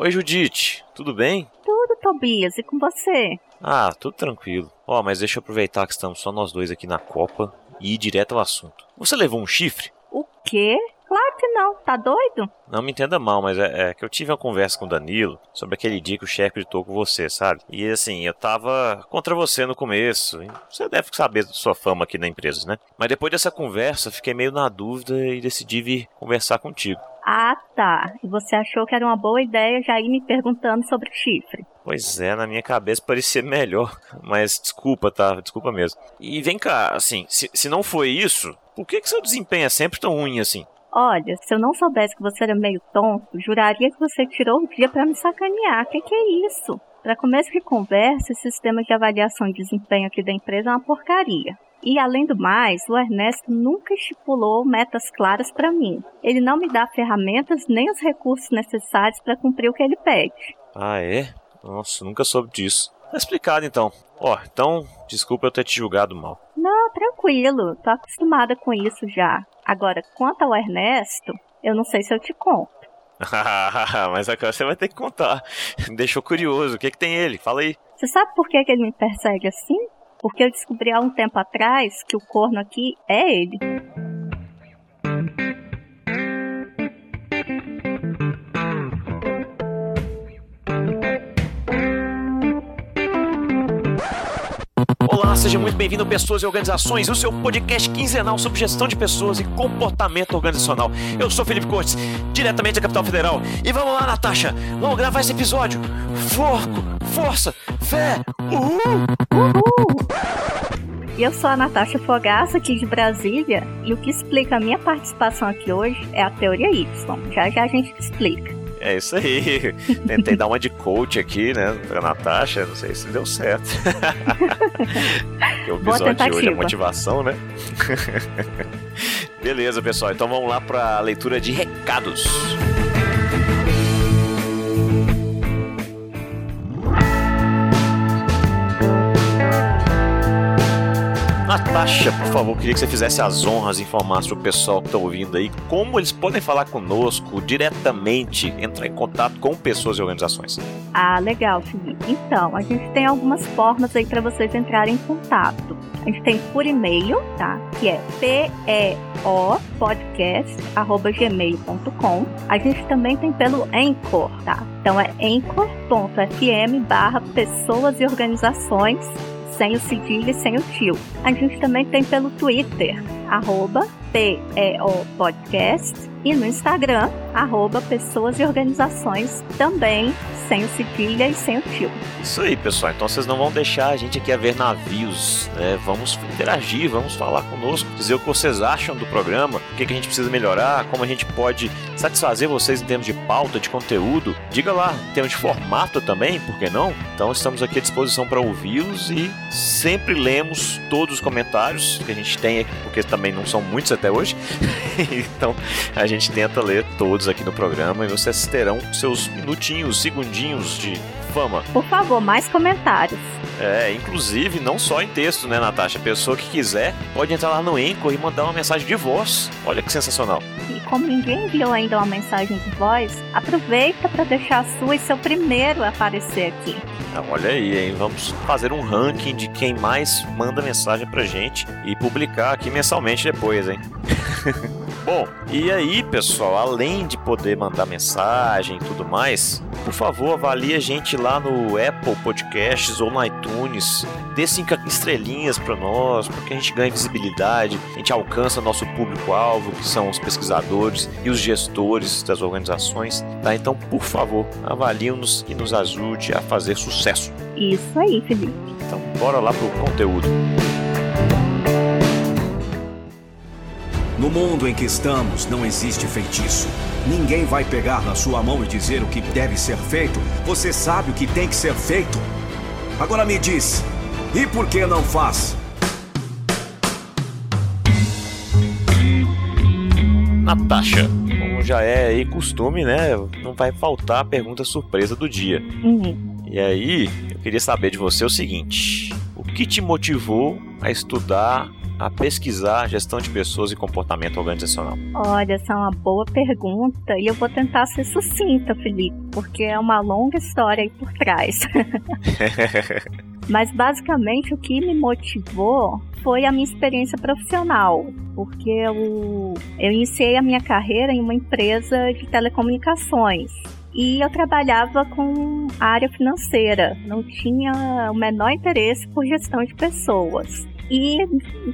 Oi, Judite, tudo bem? Tudo, Tobias, e com você? Ah, tudo tranquilo. Ó, oh, mas deixa eu aproveitar que estamos só nós dois aqui na Copa e ir direto ao assunto. Você levou um chifre? O quê? Tá doido? Não me entenda mal, mas é, é, que eu tive uma conversa com o Danilo sobre aquele dia que o chefe gritou com você, sabe? E assim, eu tava contra você no começo. Você deve saber da sua fama aqui na empresa, né? Mas depois dessa conversa, fiquei meio na dúvida e decidi vir conversar contigo. Ah, tá. E você achou que era uma boa ideia já ir me perguntando sobre chifre? Pois é, na minha cabeça parecia melhor. Mas desculpa, tá? Desculpa mesmo. E vem cá, assim, se, se não foi isso, por que, que seu desempenho é sempre tão ruim assim? Olha, se eu não soubesse que você era meio tonto, juraria que você tirou o dia para me sacanear. Que que é isso? Para começo de conversa, esse sistema de avaliação de desempenho aqui da empresa é uma porcaria. E além do mais, o Ernesto nunca estipulou metas claras para mim. Ele não me dá ferramentas nem os recursos necessários para cumprir o que ele pede. Ah, é? Nossa, nunca soube disso. Tá explicado então. Ó, oh, então, desculpa eu ter te julgado mal. Não, tranquilo. Tô acostumada com isso já. Agora, quanto ao Ernesto, eu não sei se eu te conto. Mas agora você vai ter que contar. Deixou curioso. O que, que tem ele? Fala aí. Você sabe por que, que ele me persegue assim? Porque eu descobri há um tempo atrás que o corno aqui é ele. Seja muito bem-vindo Pessoas e Organizações, o seu podcast quinzenal sobre gestão de pessoas e comportamento organizacional. Eu sou Felipe Cortes, diretamente da Capital Federal. E vamos lá, Natasha, vamos gravar esse episódio. Forco, força, fé, uhul! Uhul! Eu sou a Natasha Fogaça, aqui de Brasília, e o que explica a minha participação aqui hoje é a teoria Y. Já já a gente explica. É isso aí. Tentei dar uma de coach aqui, né, pra Natasha. Não sei se deu certo. Porque o episódio de hoje é motivação, né? Beleza, pessoal. Então vamos lá pra leitura de recados. Natasha, por favor, queria que você fizesse as honras e informasse o pessoal que está ouvindo aí como eles podem falar conosco diretamente, entrar em contato com pessoas e organizações. Ah, legal, Felipe. Então, a gente tem algumas formas aí para vocês entrarem em contato. A gente tem por e-mail, tá? Que é podcast@gmail.com. A gente também tem pelo Anchor, tá? Então é anchor.fm barra pessoas e organizações sem o cedilha e sem o tio. A gente também tem pelo Twitter, arroba PEO Podcast, e no Instagram, arroba Pessoas e Organizações, também sem o cedilha e sem o tio. Isso aí, pessoal. Então vocês não vão deixar a gente aqui a ver navios, né? Vamos interagir, vamos falar conosco, dizer o que vocês acham do programa, o que, que a gente precisa melhorar, como a gente pode satisfazer vocês em termos de pauta, de conteúdo. Diga lá, em termos de formato também, por que não? Então estamos aqui à disposição para ouvi-los e sempre lemos todos os comentários que a gente tem aqui, porque também não são muitos até hoje. então a gente tenta ler todos aqui no programa e vocês terão seus minutinhos, segundinhos de fama. Por favor, mais comentários. É, inclusive, não só em texto, né, Natasha? A pessoa que quiser pode entrar lá no Anchor e mandar uma mensagem de voz. Olha que sensacional. E como ninguém enviou ainda uma mensagem de voz, aproveita para deixar a sua e seu primeiro aparecer aqui. Ah, olha aí, hein? Vamos fazer um ranking de quem mais manda mensagem pra gente e publicar aqui mensalmente depois, hein? Bom, e aí, pessoal, além de poder mandar mensagem e tudo mais, por favor, avalie a gente lá no Apple Podcasts ou no iTunes. Dê cinco estrelinhas para nós, porque a gente ganha visibilidade, a gente alcança nosso público-alvo, que são os pesquisadores e os gestores das organizações. Tá? Então, por favor, avalie-nos e nos ajude a fazer sucesso. Isso aí, Felipe. Então, bora lá pro conteúdo. No mundo em que estamos, não existe feitiço. Ninguém vai pegar na sua mão e dizer o que deve ser feito. Você sabe o que tem que ser feito. Agora me diz, e por que não faz? Natasha, como já é aí costume, né? Não vai faltar a pergunta surpresa do dia. Uhum. E aí, eu queria saber de você o seguinte: o que te motivou a estudar a pesquisar gestão de pessoas e comportamento organizacional? Olha, essa é uma boa pergunta e eu vou tentar ser sucinta, Felipe, porque é uma longa história aí por trás. Mas basicamente o que me motivou foi a minha experiência profissional, porque eu, eu iniciei a minha carreira em uma empresa de telecomunicações e eu trabalhava com a área financeira, não tinha o menor interesse por gestão de pessoas. E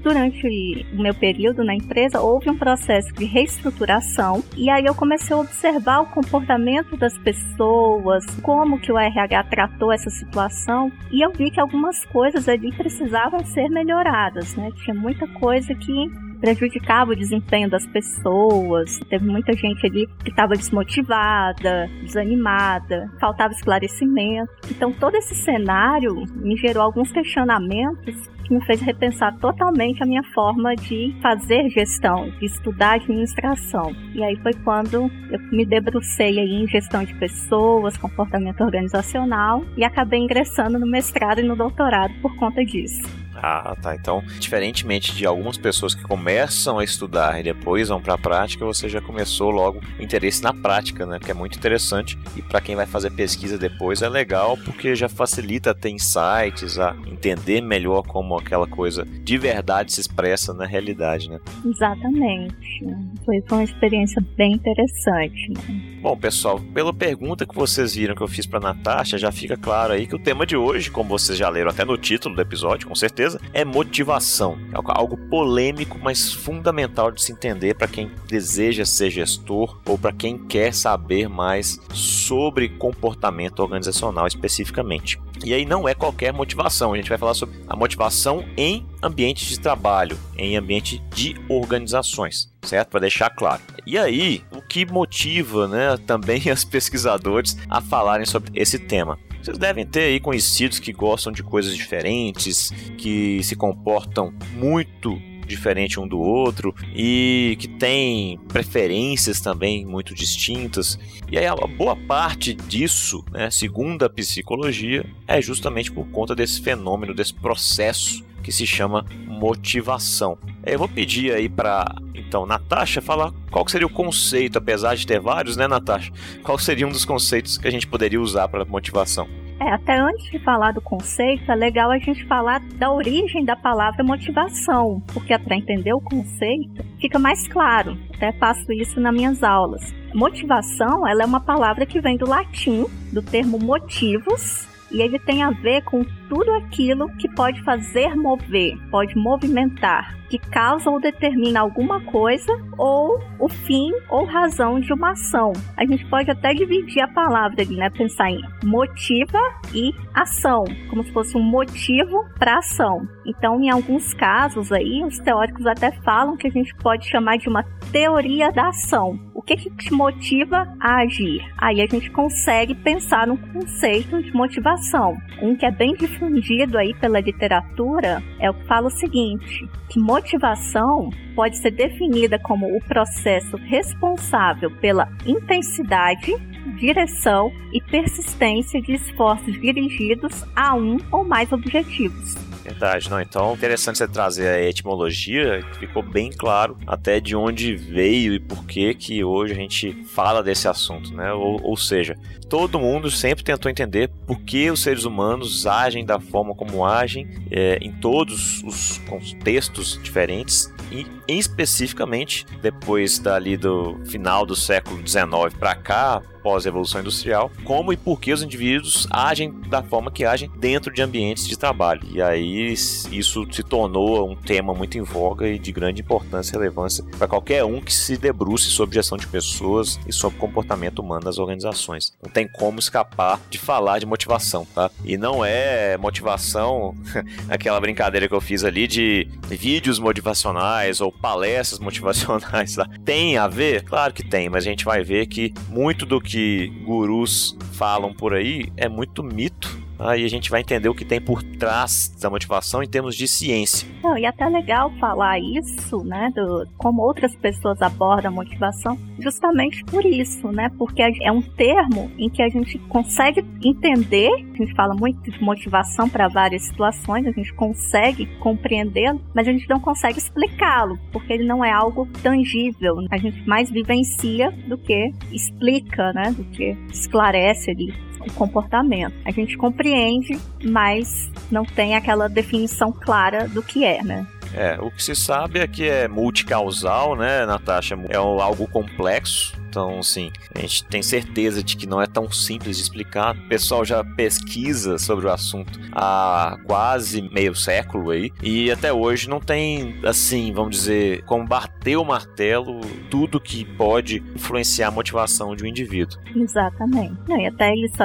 durante o meu período na empresa houve um processo de reestruturação e aí eu comecei a observar o comportamento das pessoas, como que o RH tratou essa situação e eu vi que algumas coisas ali precisavam ser melhoradas, né? Tinha muita coisa que prejudicava o desempenho das pessoas. Teve muita gente ali que estava desmotivada, desanimada, faltava esclarecimento. Então todo esse cenário me gerou alguns questionamentos que me fez repensar totalmente a minha forma de fazer gestão, de estudar administração. E aí foi quando eu me debrucei aí em gestão de pessoas, comportamento organizacional e acabei ingressando no mestrado e no doutorado por conta disso. Ah, tá. Então, diferentemente de algumas pessoas que começam a estudar e depois vão para a prática, você já começou logo o interesse na prática, né? Que é muito interessante. E para quem vai fazer pesquisa depois é legal porque já facilita ter insights, a entender melhor como aquela coisa de verdade se expressa na realidade, né? Exatamente. Foi uma experiência bem interessante. Né? Bom, pessoal, pela pergunta que vocês viram que eu fiz para Natasha, já fica claro aí que o tema de hoje, como vocês já leram até no título do episódio, com certeza é motivação. É algo polêmico, mas fundamental de se entender para quem deseja ser gestor ou para quem quer saber mais sobre comportamento organizacional especificamente. E aí não é qualquer motivação, a gente vai falar sobre a motivação em ambiente de trabalho, em ambiente de organizações, certo? Para deixar claro. E aí, o que motiva, né, também os pesquisadores a falarem sobre esse tema? Vocês devem ter aí conhecidos que gostam de coisas diferentes, que se comportam muito diferente um do outro e que tem preferências também muito distintas. E aí a boa parte disso, né, segundo a psicologia, é justamente por conta desse fenômeno, desse processo que se chama motivação. Eu vou pedir aí para então Natasha falar qual seria o conceito, apesar de ter vários, né, Natasha? Qual seria um dos conceitos que a gente poderia usar para motivação? É, até antes de falar do conceito, é legal a gente falar da origem da palavra motivação, porque para entender o conceito fica mais claro. Até faço isso nas minhas aulas. Motivação, ela é uma palavra que vem do latim, do termo motivos, e ele tem a ver com tudo aquilo que pode fazer mover, pode movimentar, que causa ou determina alguma coisa ou o fim ou razão de uma ação. A gente pode até dividir a palavra ali, né? Pensar em motiva e ação, como se fosse um motivo para ação. Então, em alguns casos aí, os teóricos até falam que a gente pode chamar de uma teoria da ação. O que, que te motiva a agir? Aí a gente consegue pensar no conceito de motivação. Um que é bem difundido aí pela literatura é o que fala o seguinte, que motivação pode ser definida como o processo responsável pela intensidade, direção e persistência de esforços dirigidos a um ou mais objetivos. Verdade, não. Então, interessante você trazer a etimologia, ficou bem claro até de onde veio e por que que hoje a gente fala desse assunto, né? Ou, ou seja, todo mundo sempre tentou entender por que os seres humanos agem da forma como agem é, em todos os contextos diferentes e especificamente depois dali do final do século XIX para cá, pós-revolução industrial, como e por que os indivíduos agem da forma que agem dentro de ambientes de trabalho. E aí isso se tornou um tema muito em voga e de grande importância e relevância para qualquer um que se debruce sobre gestão de pessoas e sobre comportamento humano nas organizações. Não tem como escapar de falar de motivação, tá? E não é motivação aquela brincadeira que eu fiz ali de vídeos motivacionais ou palestras motivacionais, tá? Tem a ver? Claro que tem, mas a gente vai ver que muito do que que gurus falam por aí é muito mito Aí a gente vai entender o que tem por trás da motivação em termos de ciência. Não, e até legal falar isso, né, do, como outras pessoas abordam a motivação, justamente por isso, né, porque é um termo em que a gente consegue entender, a gente fala muito de motivação para várias situações, a gente consegue compreendê-lo, mas a gente não consegue explicá-lo, porque ele não é algo tangível. A gente mais vivencia do que explica, né, do que esclarece ali o comportamento. A gente compreende, mas não tem aquela definição clara do que é, né? É, o que se sabe é que é multicausal, né, Natasha? É algo complexo então, assim, a gente tem certeza de que não é tão simples de explicar. O pessoal já pesquisa sobre o assunto há quase meio século aí. E até hoje não tem, assim, vamos dizer, como bater o martelo tudo que pode influenciar a motivação de um indivíduo. Exatamente. e até isso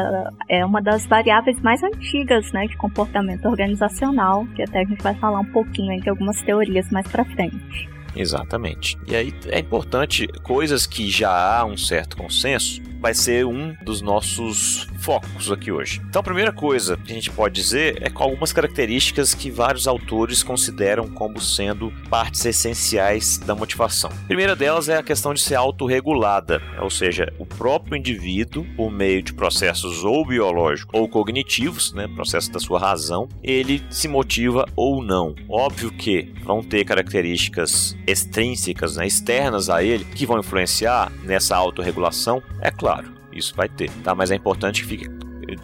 é uma das variáveis mais antigas, né, de comportamento organizacional, que até a gente vai falar um pouquinho de algumas teorias mais para frente. Exatamente. E aí é importante coisas que já há um certo consenso vai ser um dos nossos focos aqui hoje. Então, a primeira coisa que a gente pode dizer é com algumas características que vários autores consideram como sendo partes essenciais da motivação. A primeira delas é a questão de ser autorregulada, ou seja, o próprio indivíduo, por meio de processos ou biológicos ou cognitivos, né, processo da sua razão, ele se motiva ou não. Óbvio que vão ter características extrínsecas, né, externas a ele, que vão influenciar nessa autorregulação, é claro isso vai ter, tá? Mas é importante que fique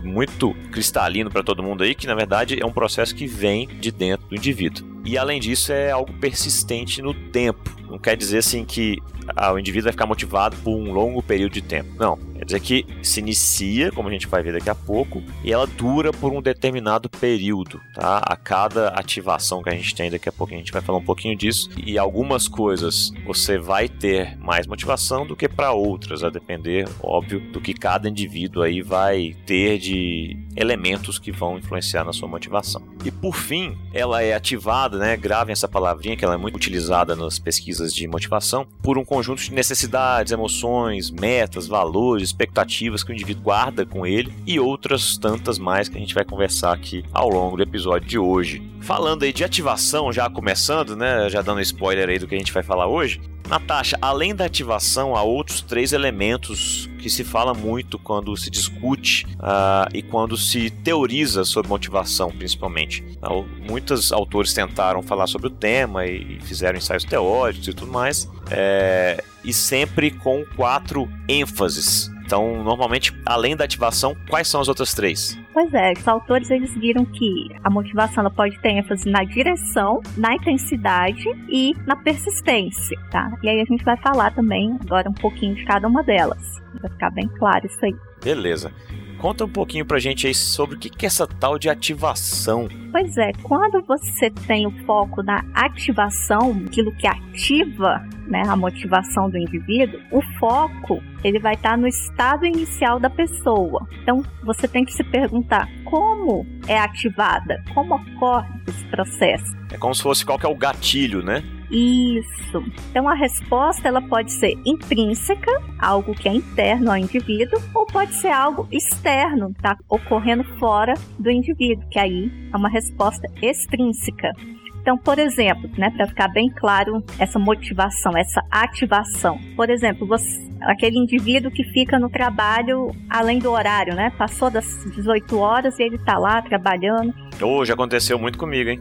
muito cristalino para todo mundo aí que na verdade é um processo que vem de dentro do indivíduo. E além disso é algo persistente no tempo. Não quer dizer assim que ah, o indivíduo vai ficar motivado por um longo período de tempo. Não. Quer dizer que se inicia, como a gente vai ver daqui a pouco, e ela dura por um determinado período, tá? A cada ativação que a gente tem, daqui a pouco a gente vai falar um pouquinho disso. E algumas coisas você vai ter mais motivação do que para outras, a depender, óbvio, do que cada indivíduo aí vai ter de elementos que vão influenciar na sua motivação. E por fim, ela é ativada, né? Gravem essa palavrinha que ela é muito utilizada nas pesquisas de motivação, por um conjunto de necessidades, emoções, metas, valores, expectativas que o indivíduo guarda com ele e outras tantas mais que a gente vai conversar aqui ao longo do episódio de hoje. Falando aí de ativação, já começando, né? Já dando spoiler aí do que a gente vai falar hoje. Natasha, além da ativação, há outros três elementos que se fala muito quando se discute uh, e quando se teoriza sobre motivação, principalmente. Uh, muitos autores tentaram falar sobre o tema e, e fizeram ensaios teóricos e tudo mais, é, e sempre com quatro ênfases. Então, normalmente, além da ativação, quais são as outras três? Pois é, os autores eles viram que a motivação ela pode ter ênfase na direção, na intensidade e na persistência, tá? E aí a gente vai falar também agora um pouquinho de cada uma delas. Vai ficar bem claro isso aí. Beleza. Conta um pouquinho pra gente aí sobre o que é essa tal de ativação. Pois é, quando você tem o foco na ativação, aquilo que ativa né, a motivação do indivíduo, o foco ele vai estar no estado inicial da pessoa. Então você tem que se perguntar como é ativada, como ocorre esse processo. É como se fosse qual que é o gatilho, né? Isso. Então a resposta ela pode ser intrínseca, algo que é interno ao indivíduo, ou pode ser algo externo, tá ocorrendo fora do indivíduo, que aí é uma resposta extrínseca. Então, por exemplo, né, para ficar bem claro essa motivação, essa ativação. Por exemplo, você, aquele indivíduo que fica no trabalho além do horário, né? Passou das 18 horas e ele está lá trabalhando. Hoje aconteceu muito comigo, hein?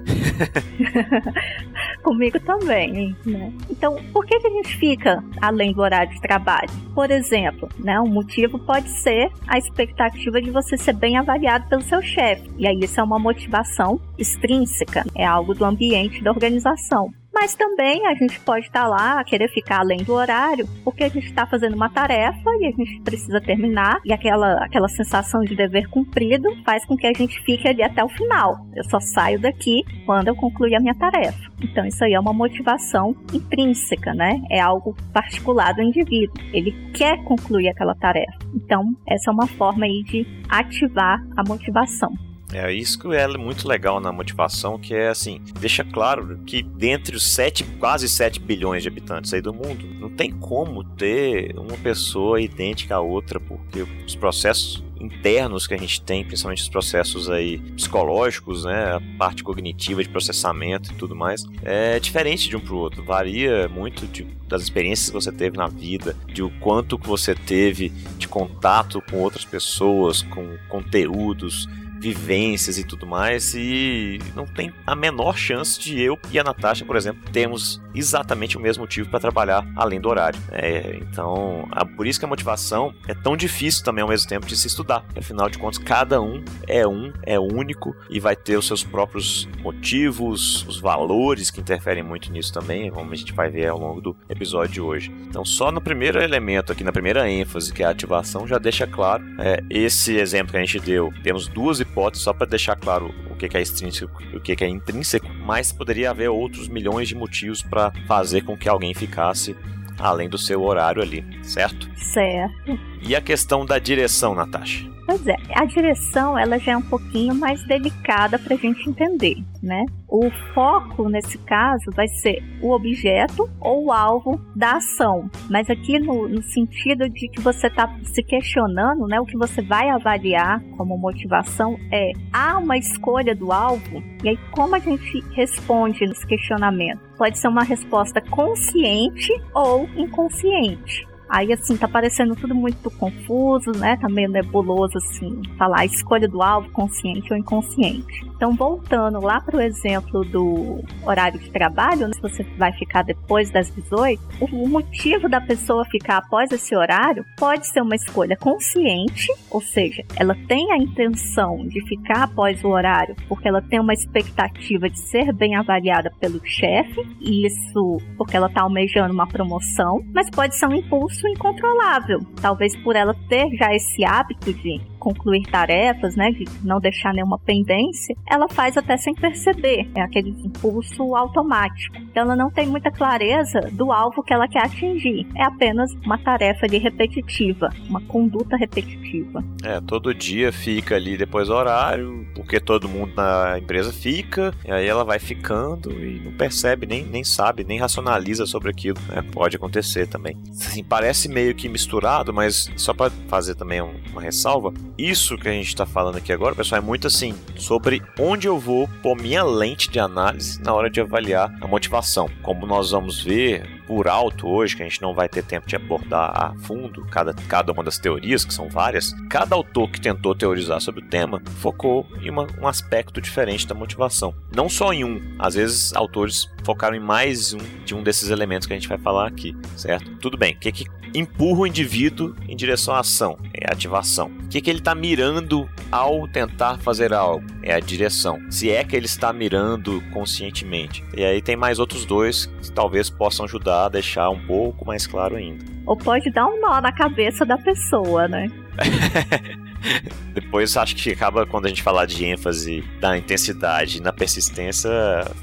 comigo também, né? Então, por que, que a gente fica além do horário de trabalho? Por exemplo, né, um motivo pode ser a expectativa de você ser bem avaliado pelo seu chefe. E aí isso é uma motivação extrínseca, é algo do ambiente da organização. Mas também a gente pode estar tá lá, querer ficar além do horário, porque a gente está fazendo uma tarefa e a gente precisa terminar, e aquela, aquela sensação de dever cumprido faz com que a gente fique ali até o final. Eu só saio daqui quando eu concluir a minha tarefa. Então, isso aí é uma motivação intrínseca, né? É algo particular do indivíduo. Ele quer concluir aquela tarefa. Então, essa é uma forma aí de ativar a motivação. É isso que é muito legal na motivação, que é assim, deixa claro que dentre os 7, quase 7 bilhões de habitantes aí do mundo, não tem como ter uma pessoa idêntica à outra, porque os processos internos que a gente tem, principalmente os processos aí psicológicos, né, a parte cognitiva de processamento e tudo mais, é diferente de um para o outro. Varia muito de, das experiências que você teve na vida, de o quanto que você teve de contato com outras pessoas, com conteúdos, vivências e tudo mais, e não tem a menor chance de eu e a Natasha, por exemplo, termos exatamente o mesmo motivo para trabalhar além do horário. É, então, a, por isso que a motivação é tão difícil também ao mesmo tempo de se estudar. Afinal de contas, cada um é um, é único e vai ter os seus próprios motivos, os valores que interferem muito nisso também, como a gente vai ver ao longo do episódio de hoje. Então, só no primeiro elemento aqui, na primeira ênfase, que é a ativação, já deixa claro é, esse exemplo que a gente deu. Temos duas hipóteses só para deixar claro o que é extrínseco e o que é intrínseco, mas poderia haver outros milhões de motivos para fazer com que alguém ficasse além do seu horário ali, certo? Certo. E a questão da direção, Natasha? Pois é, a direção ela já é um pouquinho mais delicada para a gente entender, né? O foco nesse caso vai ser o objeto ou o alvo da ação, mas aqui no, no sentido de que você está se questionando, né? O que você vai avaliar como motivação é há uma escolha do alvo e aí como a gente responde nesse questionamento? Pode ser uma resposta consciente ou inconsciente. Aí, assim, tá parecendo tudo muito confuso, né? Tá meio nebuloso, assim, falar a escolha do alvo, consciente ou inconsciente. Então, voltando lá para o exemplo do horário de trabalho, né? se você vai ficar depois das 18, o motivo da pessoa ficar após esse horário pode ser uma escolha consciente, ou seja, ela tem a intenção de ficar após o horário porque ela tem uma expectativa de ser bem avaliada pelo chefe, e isso porque ela está almejando uma promoção, mas pode ser um impulso incontrolável, talvez por ela ter já esse hábito de concluir tarefas, né, de não deixar nenhuma pendência, ela faz até sem perceber, é aquele impulso automático. Então ela não tem muita clareza do alvo que ela quer atingir. É apenas uma tarefa de repetitiva, uma conduta repetitiva. É, todo dia fica ali depois do horário, porque todo mundo na empresa fica, e aí ela vai ficando e não percebe, nem, nem sabe, nem racionaliza sobre aquilo. Né? Pode acontecer também. Assim, parece meio que misturado, mas só para fazer também uma ressalva, isso que a gente está falando aqui agora, pessoal, é muito assim sobre onde eu vou pôr minha lente de análise na hora de avaliar a motivação. Como nós vamos ver por alto hoje, que a gente não vai ter tempo de abordar a fundo cada, cada uma das teorias, que são várias, cada autor que tentou teorizar sobre o tema focou em uma, um aspecto diferente da motivação. Não só em um, às vezes autores focaram em mais um de um desses elementos que a gente vai falar aqui, certo? Tudo bem, o que, que empurra o indivíduo em direção à ação? É a ativação. O que, que ele está mirando ao tentar fazer algo? É a direção. Se é que ele está mirando conscientemente. E aí tem mais outros dois que talvez possam ajudar deixar um pouco mais claro ainda. Ou pode dar um nó na cabeça da pessoa, né? Depois acho que acaba quando a gente falar de ênfase da intensidade na persistência,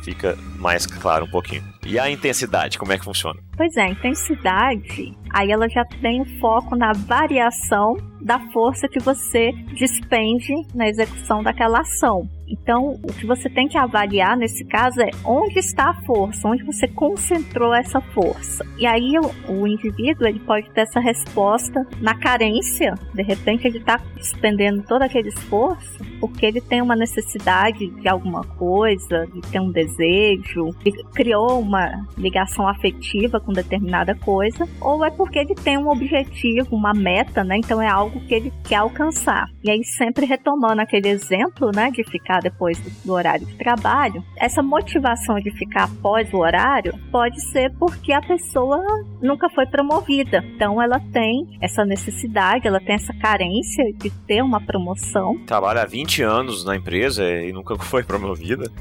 fica mais claro um pouquinho. E a intensidade, como é que funciona? Pois é, a intensidade, aí ela já tem o foco na variação da força que você despende na execução daquela ação. Então, o que você tem que avaliar nesse caso é onde está a força, onde você concentrou essa força. E aí o, o indivíduo ele pode ter essa resposta na carência. De repente ele está despendendo todo aquele esforço porque ele tem uma necessidade de alguma coisa, de ter um desejo, ele criou uma ligação afetiva com determinada coisa, ou é porque ele tem um objetivo, uma meta, né? Então é algo que ele quer alcançar. E aí sempre retomando aquele exemplo, né, de ficar depois do horário de trabalho, essa motivação de ficar após o horário pode ser porque a pessoa nunca foi promovida. Então ela tem essa necessidade, ela tem essa carência de ter uma promoção. Trabalha há 20 anos na empresa e nunca foi promovida.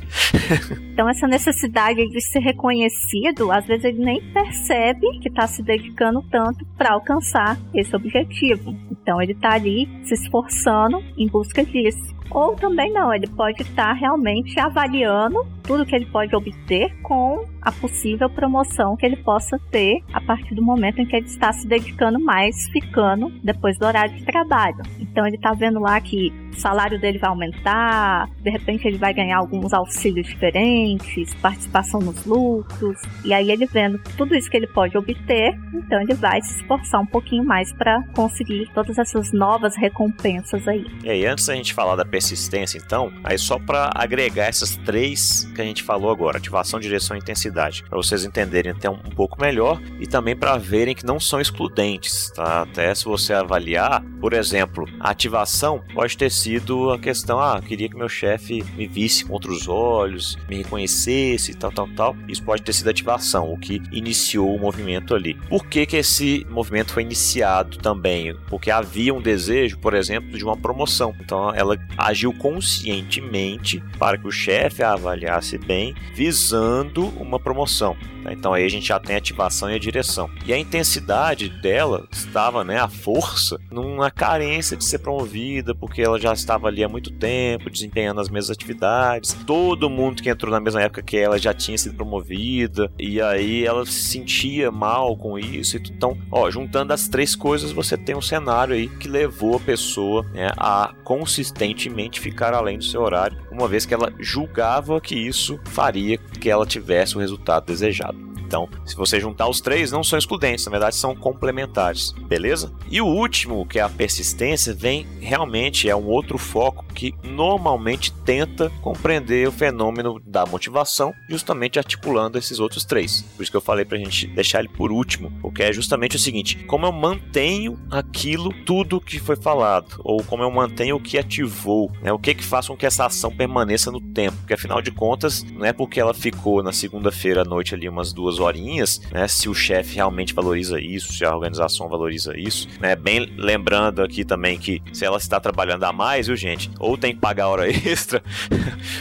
então essa necessidade de ser reconhecido, às vezes ele nem percebe que está se dedicando tanto para alcançar esse objetivo. Então ele está ali se esforçando em busca disso. Ou também não, ele pode estar realmente avaliando tudo que ele pode obter com a possível promoção que ele possa ter a partir do momento em que ele está se dedicando mais, ficando depois do horário de trabalho. Então ele está vendo lá que o salário dele vai aumentar, de repente ele vai ganhar alguns auxílios diferentes, participação nos lucros, e aí ele vendo tudo isso que ele pode obter, então ele vai se esforçar um pouquinho mais para conseguir todas essas novas recompensas aí. E aí, antes da gente falar da persistência, então, aí só para agregar essas três que a gente falou agora, ativação, direção e intensidade, para vocês entenderem até um, um pouco melhor e também para verem que não são excludentes, tá? Até se você avaliar, por exemplo, a ativação pode ter sido a questão, ah, queria que meu chefe me visse contra os olhos, me reconhecesse, tal, tal, tal. Isso pode ter sido ativação, o que iniciou o movimento ali. Por que que esse movimento foi iniciado também? Porque havia um desejo, por exemplo, de uma promoção. Então ela agiu conscientemente para que o chefe a avaliasse bem, visando uma promoção. Tá? Então aí a gente já tem a ativação e a direção. E a intensidade dela estava, né, a força, numa carência de ser promovida, porque ela já estava ali há muito tempo, desempenhando as mesmas atividades. Todo mundo que entrou na mesma época que ela já tinha sido promovida, e aí ela se sentia mal com isso. Então, ó, juntando as três coisas, você tem um cenário aí que levou a pessoa né, a consistentemente ficar além do seu horário, uma vez que ela julgava que isso faria que ela tivesse o resultado desejado. Então, se você juntar os três, não são excludentes, na verdade são complementares, beleza? E o último, que é a persistência, vem realmente é um outro foco que normalmente tenta compreender o fenômeno da motivação, justamente articulando esses outros três. Por isso que eu falei pra gente deixar ele por último, porque é justamente o seguinte: como eu mantenho aquilo tudo que foi falado, ou como eu mantenho o que ativou, né? O que que faz com que essa ação permaneça no tempo? Porque afinal de contas, não é porque ela ficou na segunda-feira à noite ali umas duas horinhas, né? Se o chefe realmente valoriza isso, se a organização valoriza isso, né? Bem lembrando aqui também que se ela está trabalhando a mais, viu, gente? Ou tem que pagar hora extra,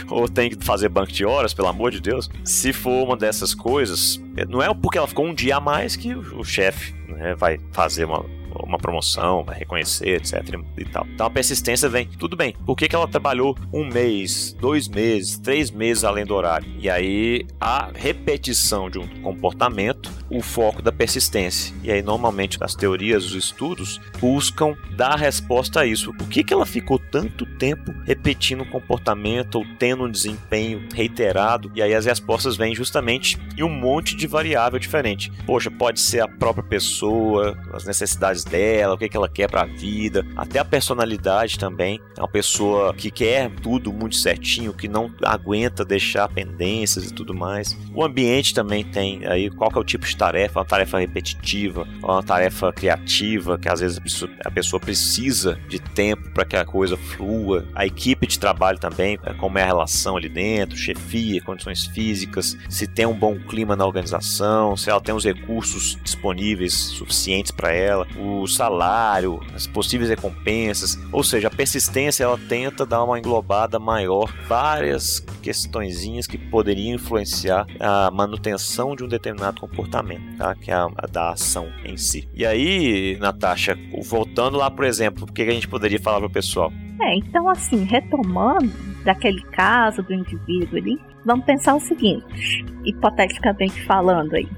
ou tem que fazer banco de horas, pelo amor de Deus. Se for uma dessas coisas, não é porque ela ficou um dia a mais que o chefe né, vai fazer uma uma promoção, vai reconhecer, etc. e tal. Então a persistência vem, tudo bem. Por que, que ela trabalhou um mês, dois meses, três meses além do horário? E aí a repetição de um comportamento, o foco da persistência. E aí normalmente as teorias, os estudos buscam dar resposta a isso. Por que, que ela ficou tanto tempo repetindo um comportamento ou tendo um desempenho reiterado? E aí as respostas vêm justamente em um monte de variável diferente. Poxa, pode ser a própria pessoa, as necessidades dela, o que, que ela quer para a vida, até a personalidade também. É uma pessoa que quer tudo muito certinho, que não aguenta deixar pendências e tudo mais. O ambiente também tem aí qual que é o tipo de tarefa, uma tarefa repetitiva, uma tarefa criativa, que às vezes a pessoa, a pessoa precisa de tempo para que a coisa flua. A equipe de trabalho também, é, como é a relação ali dentro, chefia, condições físicas, se tem um bom clima na organização, se ela tem os recursos disponíveis suficientes para ela, o salário, as possíveis recompensas, ou seja, a persistência ela tenta dar uma englobada maior, várias questõezinhas que poderiam influenciar a manutenção de um determinado comportamento, tá? que é a, a da ação em si. E aí, Natasha, voltando lá, por exemplo, o que a gente poderia falar para o pessoal? É, então assim, retomando daquele caso do indivíduo ali, vamos pensar o seguinte, hipoteticamente falando aí.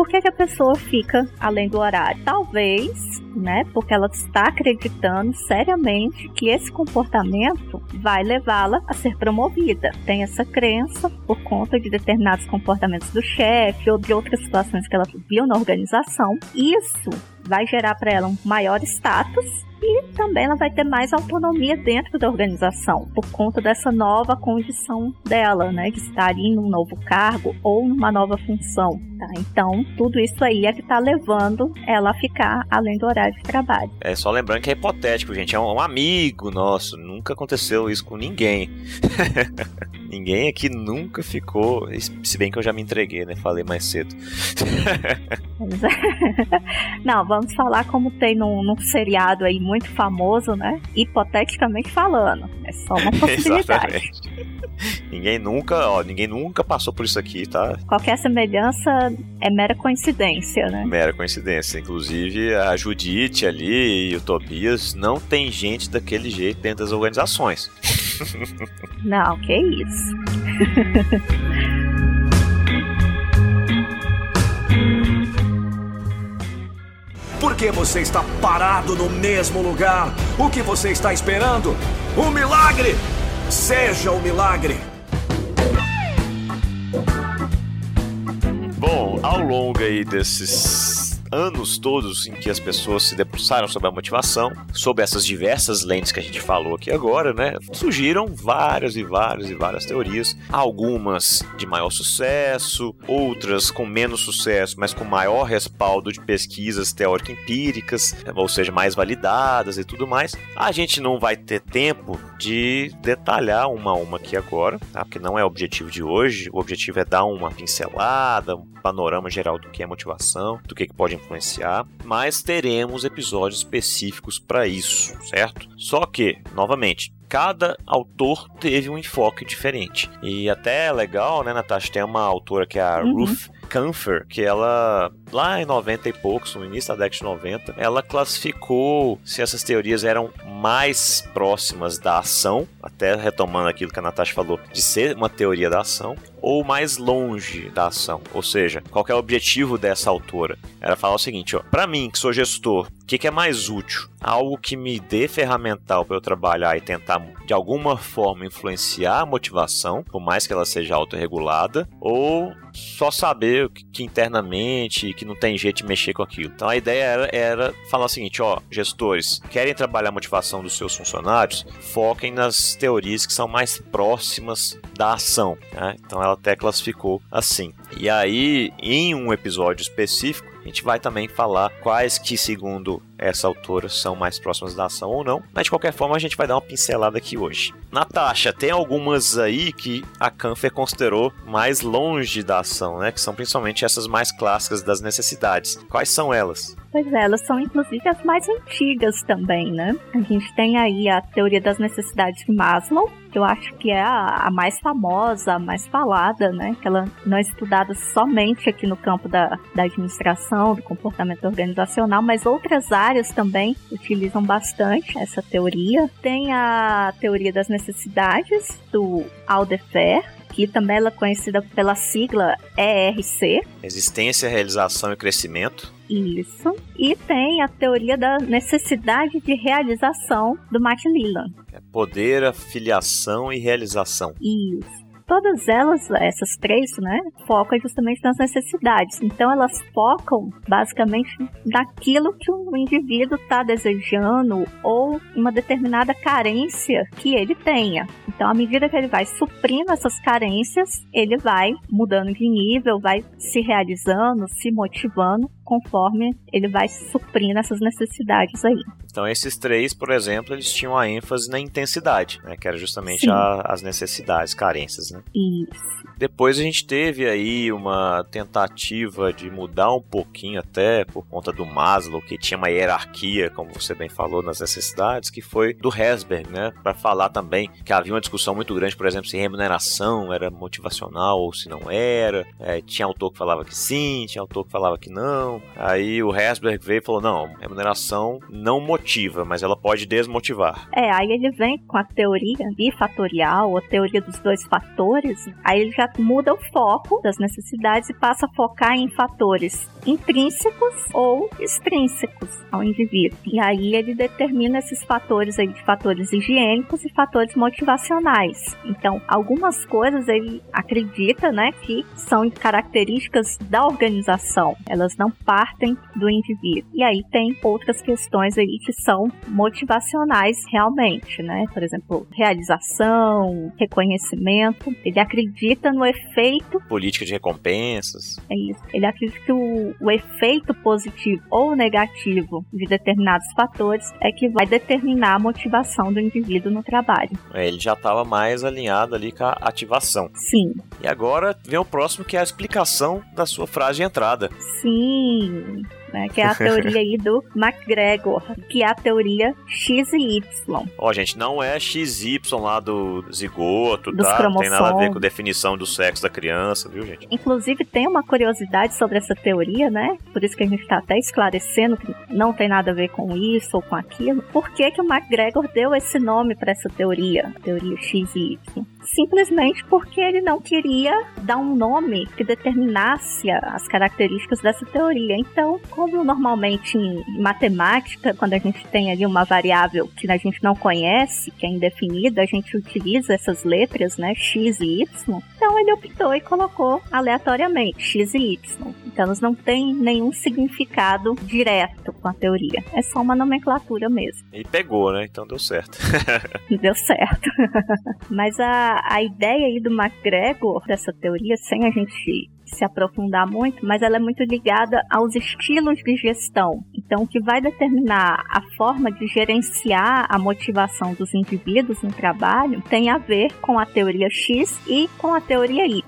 Por que, que a pessoa fica além do horário? Talvez, né, porque ela está acreditando seriamente que esse comportamento vai levá-la a ser promovida. Tem essa crença por conta de determinados comportamentos do chefe ou de outras situações que ela viu na organização. Isso vai gerar para ela um maior status e também ela vai ter mais autonomia dentro da organização por conta dessa nova condição dela, né, de estar em um novo cargo ou numa nova função. Tá? Então, tudo isso aí é que está levando ela a ficar além do horário de trabalho. É só lembrando que é hipotético, gente. É um amigo nosso. Nunca aconteceu isso com ninguém. ninguém aqui nunca ficou. Se bem que eu já me entreguei, né? Falei mais cedo. Não, vamos falar como tem num, num seriado aí muito famoso, né? Hipoteticamente falando. É só uma possibilidade. ninguém nunca, ó, ninguém nunca passou por isso aqui, tá? Qualquer semelhança é mera coincidência, né? Mera coincidência. Inclusive, a Judite ali e o Tobias não tem gente daquele jeito dentro das organizações. Não, que isso. Por que você está parado no mesmo lugar? O que você está esperando? Um milagre! Seja o milagre! Bom, ao longo aí desses anos todos em que as pessoas se debruçaram sobre a motivação, sobre essas diversas lentes que a gente falou aqui agora, né? Surgiram várias e várias e várias teorias, algumas de maior sucesso, outras com menos sucesso, mas com maior respaldo de pesquisas teórico-empíricas, ou seja, mais validadas e tudo mais. A gente não vai ter tempo de detalhar uma a uma aqui agora, tá? Porque não é o objetivo de hoje. O objetivo é dar uma pincelada, um panorama geral do que é motivação, do que pode influenciar, mas teremos episódios específicos para isso, certo? Só que, novamente, cada autor teve um enfoque diferente. E até é legal, né, Natasha? Tem uma autora que é a uhum. Ruth Comfort, que ela, lá em 90 e poucos, no início da década de 90, ela classificou se essas teorias eram mais próximas da ação, até retomando aquilo que a Natasha falou, de ser uma teoria da ação, ou mais longe da ação. Ou seja, qual é o objetivo dessa autora? Ela fala o seguinte, ó, para mim, que sou gestor, o que, que é mais útil? Algo que me dê ferramental para eu trabalhar e tentar de alguma forma influenciar a motivação, por mais que ela seja autorregulada, ou só saber que, que internamente que não tem jeito de mexer com aquilo. Então a ideia era, era falar o seguinte, ó, gestores, querem trabalhar a motivação dos seus funcionários? Foquem nas teorias que são mais próximas da ação. Né? Então ela até classificou assim. E aí, em um episódio específico, a gente vai também falar quais que, segundo essa autora, são mais próximas da ação ou não. Mas de qualquer forma, a gente vai dar uma pincelada aqui hoje. Natasha, tem algumas aí que a Canfer considerou mais longe da ação, né? Que são principalmente essas mais clássicas das necessidades. Quais são elas? Pois é, elas são inclusive as mais antigas também, né? A gente tem aí a teoria das necessidades de Maslow, que eu acho que é a, a, mais famosa, a mais falada, né? Que ela não é estudada somente aqui no campo da, da administração, do comportamento organizacional, mas outras áreas também utilizam bastante essa teoria. Tem a teoria das necessidades do Aldefer, que também ela é conhecida pela sigla ERC. Existência, realização e crescimento. Isso. E tem a teoria da necessidade de realização do Matt Leland. É poder, afiliação e realização. Isso todas elas, essas três, né, focam justamente nas necessidades. Então elas focam basicamente naquilo que o indivíduo está desejando ou uma determinada carência que ele tenha. Então, à medida que ele vai suprindo essas carências, ele vai mudando de nível, vai se realizando, se motivando conforme ele vai suprindo essas necessidades aí. Então esses três, por exemplo, eles tinham a ênfase na intensidade, né, que era justamente a, as necessidades, carências, né? Isso. Depois a gente teve aí uma tentativa de mudar um pouquinho até por conta do Maslow, que tinha uma hierarquia, como você bem falou, nas necessidades, que foi do Herzberg, né? Para falar também que havia uma discussão muito grande, por exemplo, se remuneração era motivacional ou se não era. É, tinha autor que falava que sim, tinha autor que falava que não. Aí o Herzberg veio e falou: não, remuneração não motiva, mas ela pode desmotivar. É, aí ele vem com a teoria bifatorial, a teoria dos dois fatores, aí ele já muda o foco das necessidades e passa a focar em fatores intrínsecos ou extrínsecos ao indivíduo. E aí ele determina esses fatores aí de fatores higiênicos e fatores motivacionais. Então, algumas coisas ele acredita, né, que são características da organização. Elas não partem do indivíduo. E aí tem outras questões aí que são motivacionais realmente, né? Por exemplo, realização, reconhecimento. Ele acredita no efeito. Política de recompensas. É isso. Ele acredita que o, o efeito positivo ou negativo de determinados fatores é que vai determinar a motivação do indivíduo no trabalho. É, ele já estava mais alinhado ali com a ativação. Sim. E agora vem o próximo que é a explicação da sua frase de entrada. Sim. see. Né? Que é a teoria aí do McGregor, que é a teoria X e Y. Ó, gente, não é XY lá do zigoto, Dos tá? Não tem nada a ver com definição do sexo da criança, viu, gente? Inclusive, tem uma curiosidade sobre essa teoria, né? Por isso que a gente está até esclarecendo que não tem nada a ver com isso ou com aquilo. Por que, que o McGregor deu esse nome para essa teoria, teoria X e Y? Simplesmente porque ele não queria dar um nome que determinasse as características dessa teoria. Então, como normalmente em matemática, quando a gente tem ali uma variável que a gente não conhece, que é indefinida, a gente utiliza essas letras, né, X e Y. Então ele optou e colocou aleatoriamente X e Y. Então elas não têm nenhum significado direto com a teoria. É só uma nomenclatura mesmo. E pegou, né? Então deu certo. Deu certo. Mas a, a ideia aí do McGregor, dessa teoria, sem a gente se aprofundar muito, mas ela é muito ligada aos estilos de gestão. Então, o que vai determinar a forma de gerenciar a motivação dos indivíduos no trabalho tem a ver com a teoria X e com a teoria Y.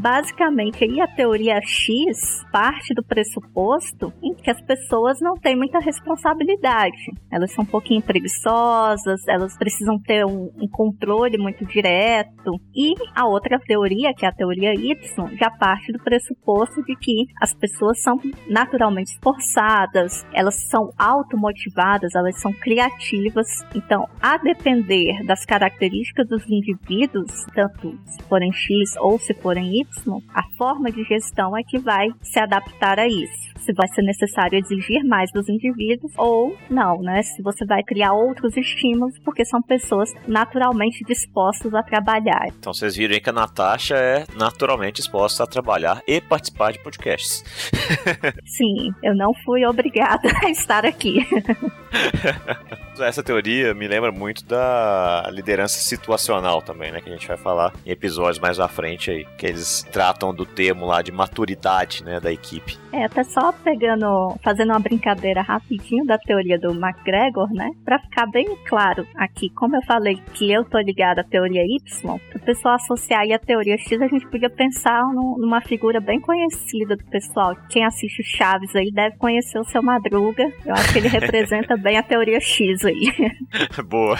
Basicamente, aí a teoria X parte do pressuposto em que as pessoas não têm muita responsabilidade. Elas são um pouquinho preguiçosas, elas precisam ter um, um controle muito direto. E a outra teoria, que é a teoria Y, já parte do pressuposto de que as pessoas são naturalmente esforçadas, elas são automotivadas, elas são criativas. Então, a depender das características dos indivíduos, tanto se forem X ou se forem Y, a forma de gestão é que vai se adaptar a isso. Se vai ser necessário exigir mais dos indivíduos ou não, né? Se você vai criar outros estímulos, porque são pessoas naturalmente dispostas a trabalhar. Então vocês viram aí que a Natasha é naturalmente disposta a trabalhar e participar de podcasts. Sim, eu não fui obrigada estar aqui. Essa teoria me lembra muito da liderança situacional também, né? Que a gente vai falar em episódios mais à frente aí. Que eles tratam do termo lá de maturidade, né? Da equipe. É, até só pegando, fazendo uma brincadeira rapidinho da teoria do McGregor, né? Pra ficar bem claro aqui, como eu falei que eu tô ligada à teoria Y, o pessoal associar aí a teoria X, a gente podia pensar num- numa figura bem conhecida do pessoal. Quem assiste o Chaves aí deve conhecer o seu Madruga. Eu acho que ele representa bem a teoria X aí. Boa,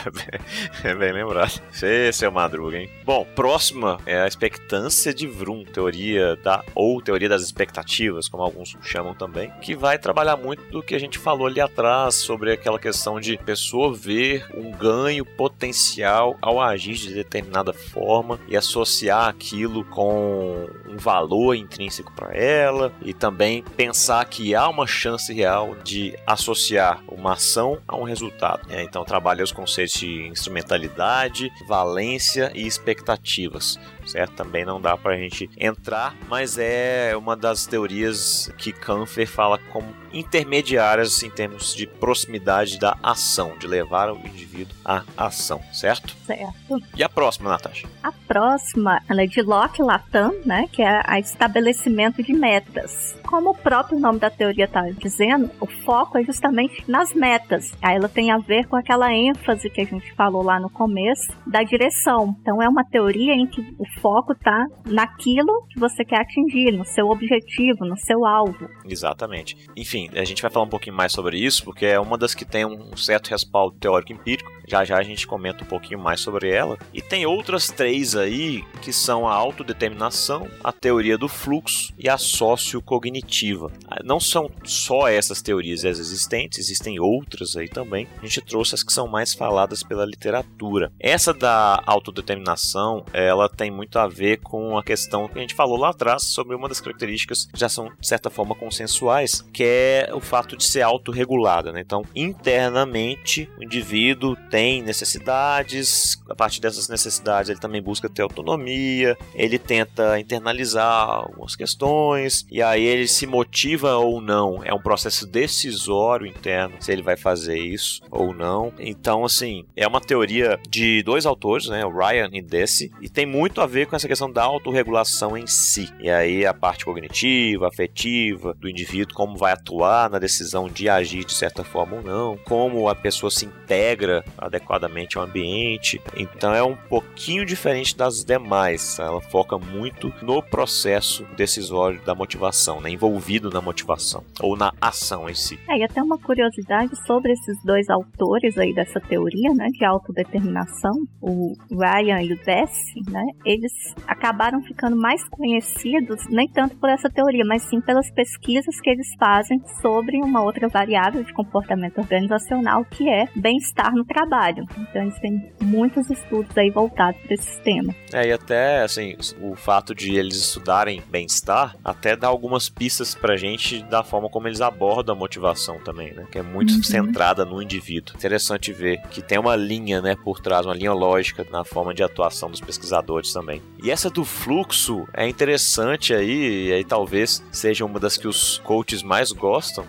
é bem lembrado. É o Madruga, hein? Bom, próxima é a expectância de Vroom, teoria da ou teoria das expectativas, como alguns chamam também, que vai trabalhar muito do que a gente falou ali atrás sobre aquela questão de pessoa ver um ganho potencial ao agir de determinada forma e associar aquilo com um valor intrínseco para ela e também pensar que há uma chance real de associar uma ação a um resultado. É, então trabalha os conceitos de instrumentalidade, valência e expectativas. Certo? Também não dá para a gente entrar, mas é uma das teorias que Canfer fala como intermediárias em termos de proximidade da ação, de levar o indivíduo à ação, certo? certo. E a próxima, Natasha? A próxima, ela é de Locke Latam, né, que é a estabelecimento de metas. Como o próprio nome da teoria está dizendo, o foco é justamente nas metas. Aí ela tem a ver com aquela ênfase que a gente falou lá no começo da direção. Então é uma teoria em que o foco está naquilo que você quer atingir, no seu objetivo, no seu alvo. Exatamente. Enfim, a gente vai falar um pouquinho mais sobre isso, porque é uma das que tem um certo respaldo teórico empírico. Já já a gente comenta um pouquinho mais sobre ela. E tem outras três aí que são a autodeterminação, a teoria do fluxo e a sociocognitiva. Ah, Não são só essas teorias as existentes, existem outras aí também. A gente trouxe as que são mais faladas pela literatura. Essa da autodeterminação, ela tem muito a ver com a questão que a gente falou lá atrás sobre uma das características que já são de certa forma consensuais, que é o fato de ser autorregulada. Né? Então, internamente, o indivíduo tem necessidades, a partir dessas necessidades ele também busca ter autonomia, ele tenta internalizar algumas questões, e aí ele se motiva ou não. É um processo decisório interno se ele vai fazer isso ou não. Então, assim, é uma teoria de dois autores, né, o Ryan e Deci, e tem muito a ver ver com essa questão da autorregulação em si. E aí a parte cognitiva, afetiva do indivíduo, como vai atuar na decisão de agir de certa forma ou não, como a pessoa se integra adequadamente ao ambiente. Então é um pouquinho diferente das demais. Ela foca muito no processo decisório da motivação, né? envolvido na motivação ou na ação em si. É, e até uma curiosidade sobre esses dois autores aí dessa teoria, né, de autodeterminação, o Ryan e o Dess, né, eles acabaram ficando mais conhecidos nem tanto por essa teoria, mas sim pelas pesquisas que eles fazem sobre uma outra variável de comportamento organizacional que é bem-estar no trabalho. Então eles têm muitos estudos aí voltados para esse tema. É, e até assim, o fato de eles estudarem bem-estar até dá algumas pistas pra gente da forma como eles abordam a motivação também, né? Que é muito uhum. centrada no indivíduo. Interessante ver que tem uma linha, né, por trás, uma linha lógica na forma de atuação dos pesquisadores também. E essa do fluxo é interessante aí, e aí talvez seja uma das que os coaches mais gostam,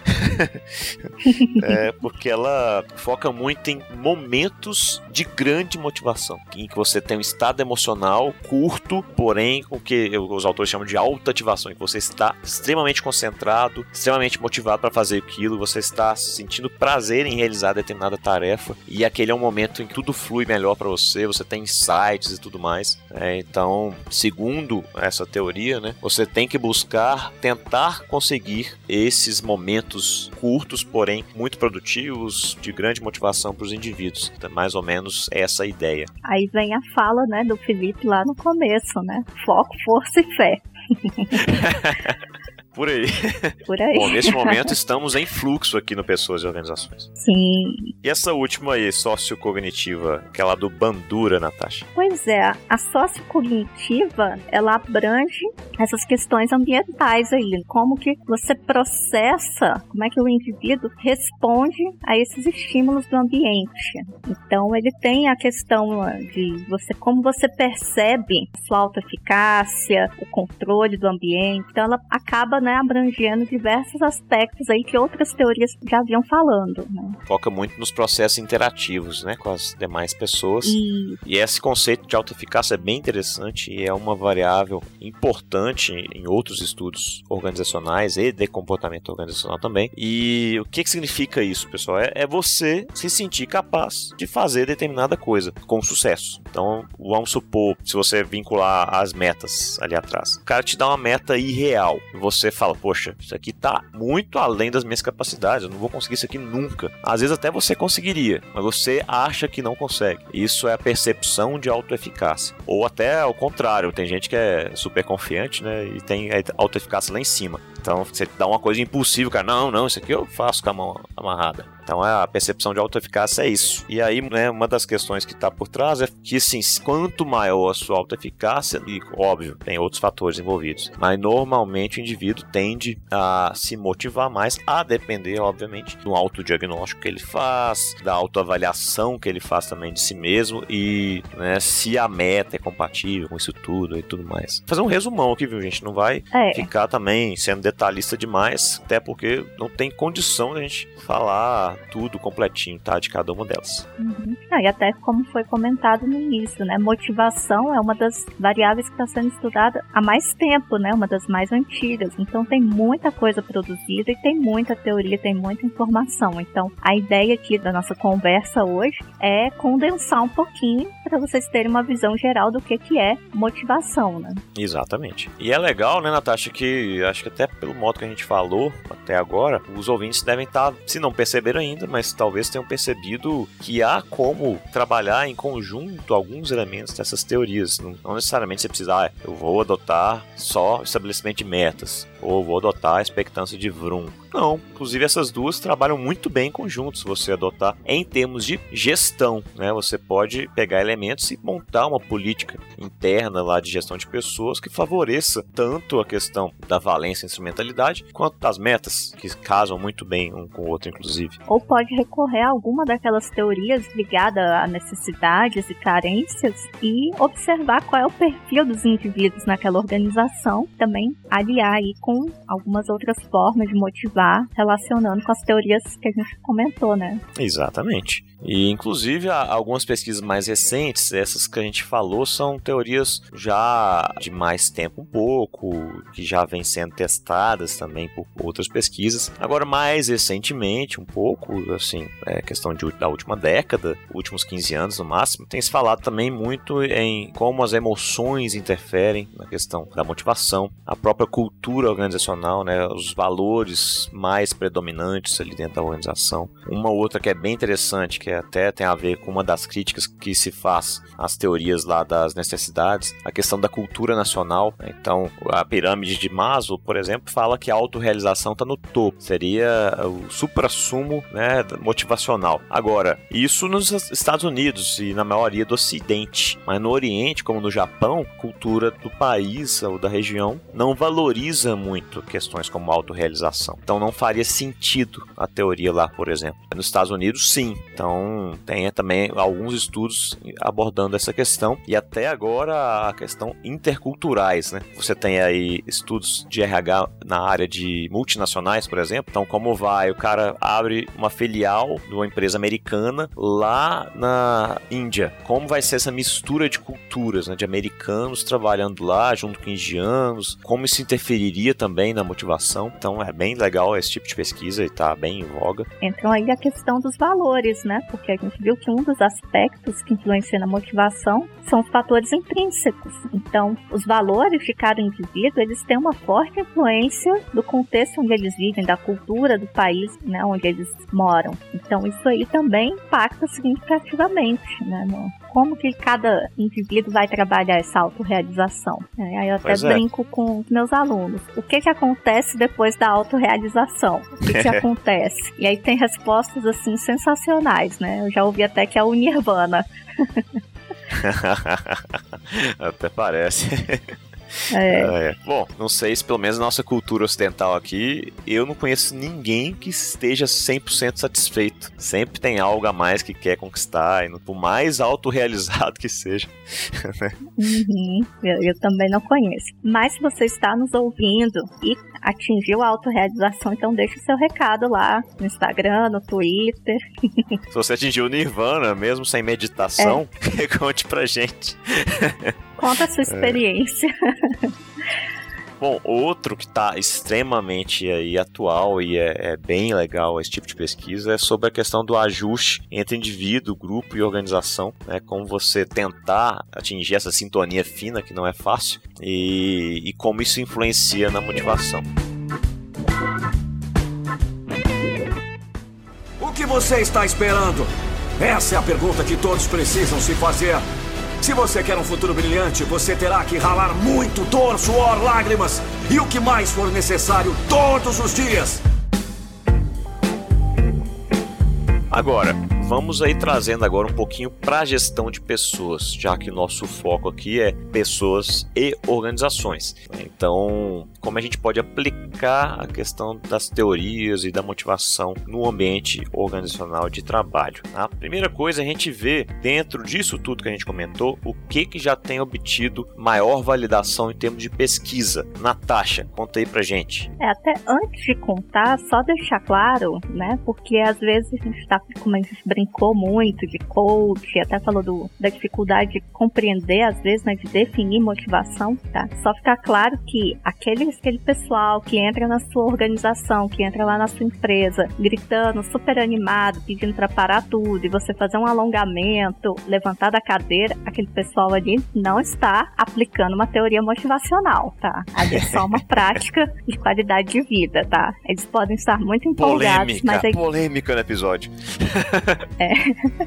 é, porque ela foca muito em momentos de grande motivação, em que você tem um estado emocional curto, porém com que os autores chamam de alta ativação, em que você está extremamente concentrado, extremamente motivado para fazer aquilo, você está sentindo prazer em realizar determinada tarefa e aquele é um momento em que tudo flui melhor para você, você tem insights e tudo mais. É, então, segundo essa teoria, né, você tem que buscar tentar conseguir esses momentos curtos, porém muito produtivos, de grande motivação para os indivíduos. Então, mais ou menos essa ideia. Aí vem a fala, né, do Felipe lá no começo, né? Foco, força e fé. Por aí. Por aí. Bom, neste momento estamos em fluxo aqui no Pessoas e Organizações. Sim. E essa última aí, sociocognitiva, aquela do Bandura, Natasha? Pois é, a sociocognitiva, ela abrange essas questões ambientais aí, como que você processa, como é que o indivíduo responde a esses estímulos do ambiente. Então, ele tem a questão de você, como você percebe sua autoeficácia, o controle do ambiente. Então, ela acaba né, abrangendo diversos aspectos aí que outras teorias já haviam falando. Né? Foca muito nos processos interativos, né, com as demais pessoas. E, e esse conceito de autoeficácia é bem interessante e é uma variável importante em outros estudos organizacionais e de comportamento organizacional também. E o que, que significa isso, pessoal? É, é você se sentir capaz de fazer determinada coisa com sucesso. Então, vamos supor, se você vincular as metas ali atrás, o cara te dá uma meta irreal. Você fala, poxa, isso aqui tá muito além das minhas capacidades, eu não vou conseguir isso aqui nunca. Às vezes até você conseguiria, mas você acha que não consegue. Isso é a percepção de autoeficácia. Ou até ao contrário, tem gente que é super confiante, né, e tem autoeficácia lá em cima. Então você dá uma coisa impossível, cara, não, não, isso aqui eu faço com a mão amarrada. Então a percepção de autoeficácia é isso. E aí, né, uma das questões que está por trás é que, assim, quanto maior a sua autoeficácia, e óbvio, tem outros fatores envolvidos, mas normalmente o indivíduo tende a se motivar mais, a depender, obviamente, do autodiagnóstico que ele faz, da autoavaliação que ele faz também de si mesmo e né, se a meta é compatível com isso tudo e tudo mais. Vou fazer um resumão aqui, viu, gente? Não vai é. ficar também sendo detalhista demais, até porque não tem condição de a gente falar tudo completinho, tá? De cada uma delas. Uhum. Ah, e até como foi comentado no início, né? Motivação é uma das variáveis que está sendo estudada há mais tempo, né? Uma das mais antigas. Então tem muita coisa produzida e tem muita teoria, tem muita informação. Então a ideia aqui da nossa conversa hoje é condensar um pouquinho para vocês terem uma visão geral do que, que é motivação, né? Exatamente. E é legal, né, Natasha, que acho que até pelo modo que a gente falou até agora, os ouvintes devem estar, tá, se não perceberam ainda, mas talvez tenham percebido que há como trabalhar em conjunto alguns elementos dessas teorias. Não, necessariamente você precisa, ah, eu vou adotar só estabelecimento de metas, ou vou adotar a expectância de Vroom. Não, inclusive essas duas trabalham muito bem em conjunto se você adotar em termos de gestão, né? Você pode pegar elementos e montar uma política interna lá de gestão de pessoas que favoreça tanto a questão da valência e instrumentalidade quanto das metas, que casam muito bem um com o outro, inclusive. Ou pode recorrer a alguma daquelas teorias ligadas a necessidades e carências e observar qual é o perfil dos indivíduos naquela organização, também aliar aí com algumas outras formas de motivar relacionando com as teorias que a gente comentou, né? Exatamente. E inclusive algumas pesquisas mais recentes, essas que a gente falou são teorias já de mais tempo um pouco, que já vêm sendo testadas também por outras pesquisas. Agora, mais recentemente, um pouco, assim, é questão de, da última década, últimos 15 anos no máximo, tem se falado também muito em como as emoções interferem na questão da motivação, a própria cultura organizacional, né, os valores mais predominantes ali dentro da organização. Uma outra que é bem interessante, que até tem a ver com uma das críticas que se faz às teorias lá das necessidades, a questão da cultura nacional. Então, a pirâmide de Maslow, por exemplo, fala que a autorrealização está no topo, seria o supra-sumo né, motivacional. Agora, isso nos Estados Unidos e na maioria do Ocidente, mas no Oriente, como no Japão, a cultura do país ou da região não valoriza muito questões como autorrealização. Então, não faria sentido a teoria lá, por exemplo. Nos Estados Unidos, sim. Então, tem também alguns estudos abordando essa questão e até agora a questão interculturais, né? Você tem aí estudos de RH na área de multinacionais, por exemplo. Então, como vai? O cara abre uma filial de uma empresa americana lá na Índia. Como vai ser essa mistura de culturas, né? De americanos trabalhando lá junto com indianos? Como isso interferiria também na motivação? Então, é bem legal esse tipo de pesquisa e tá bem em voga. Então, aí a questão dos valores, né? Porque a gente viu que um dos aspectos que influenciam na motivação são os fatores intrínsecos. Então, os valores de cada indivíduo, eles têm uma forte influência do contexto onde eles vivem, da cultura do país né, onde eles moram. Então, isso aí também impacta significativamente né, no, como que cada indivíduo vai trabalhar essa autorrealização. É, aí eu até pois é. brinco é. com meus alunos. O que que acontece depois da autorrealização? O que que acontece? E aí tem respostas assim sensacionais, né? Eu já ouvi até que é o nirvana. até parece. É. É. Bom, não sei se pelo menos na nossa cultura ocidental aqui, eu não conheço ninguém que esteja 100% satisfeito. Sempre tem algo a mais que quer conquistar, e por mais autorrealizado que seja. Né? uhum. eu, eu também não conheço. Mas se você está nos ouvindo e atingiu a autorrealização, então deixe seu recado lá no Instagram, no Twitter. Se você atingiu o Nirvana, mesmo sem meditação, é. conte pra gente. Conta a sua é. experiência. É. Bom, outro que está extremamente aí atual e é, é, bem legal esse tipo de pesquisa é sobre a questão do ajuste entre indivíduo, grupo e organização, né? Como você tentar atingir essa sintonia fina que não é fácil e, e como isso influencia na motivação. O que você está esperando? Essa é a pergunta que todos precisam se fazer. Se você quer um futuro brilhante, você terá que ralar muito dor, suor, lágrimas e o que mais for necessário todos os dias. Agora, vamos aí trazendo agora um pouquinho para a gestão de pessoas, já que nosso foco aqui é pessoas e organizações. Então, como a gente pode aplicar a questão das teorias e da motivação no ambiente organizacional de trabalho? A primeira coisa, a gente vê dentro disso tudo que a gente comentou, o que, que já tem obtido maior validação em termos de pesquisa. Natasha, conta aí pra gente. É, até antes de contar, só deixar claro, né, porque às vezes a gente está, como a gente brincou muito de coach, até falou do, da dificuldade de compreender, às vezes, né, de definir motivação, tá? Só ficar claro que aquele, aquele pessoal que entra na sua organização, que entra lá na sua empresa, gritando, super animado, pedindo para parar tudo, e você fazer um alongamento, levantar da cadeira, aquele pessoal ali não está aplicando uma teoria motivacional, tá? Ali é só uma prática de qualidade de vida, tá? Eles podem estar muito empolgados, polêmica, mas aí... polêmica no episódio. É.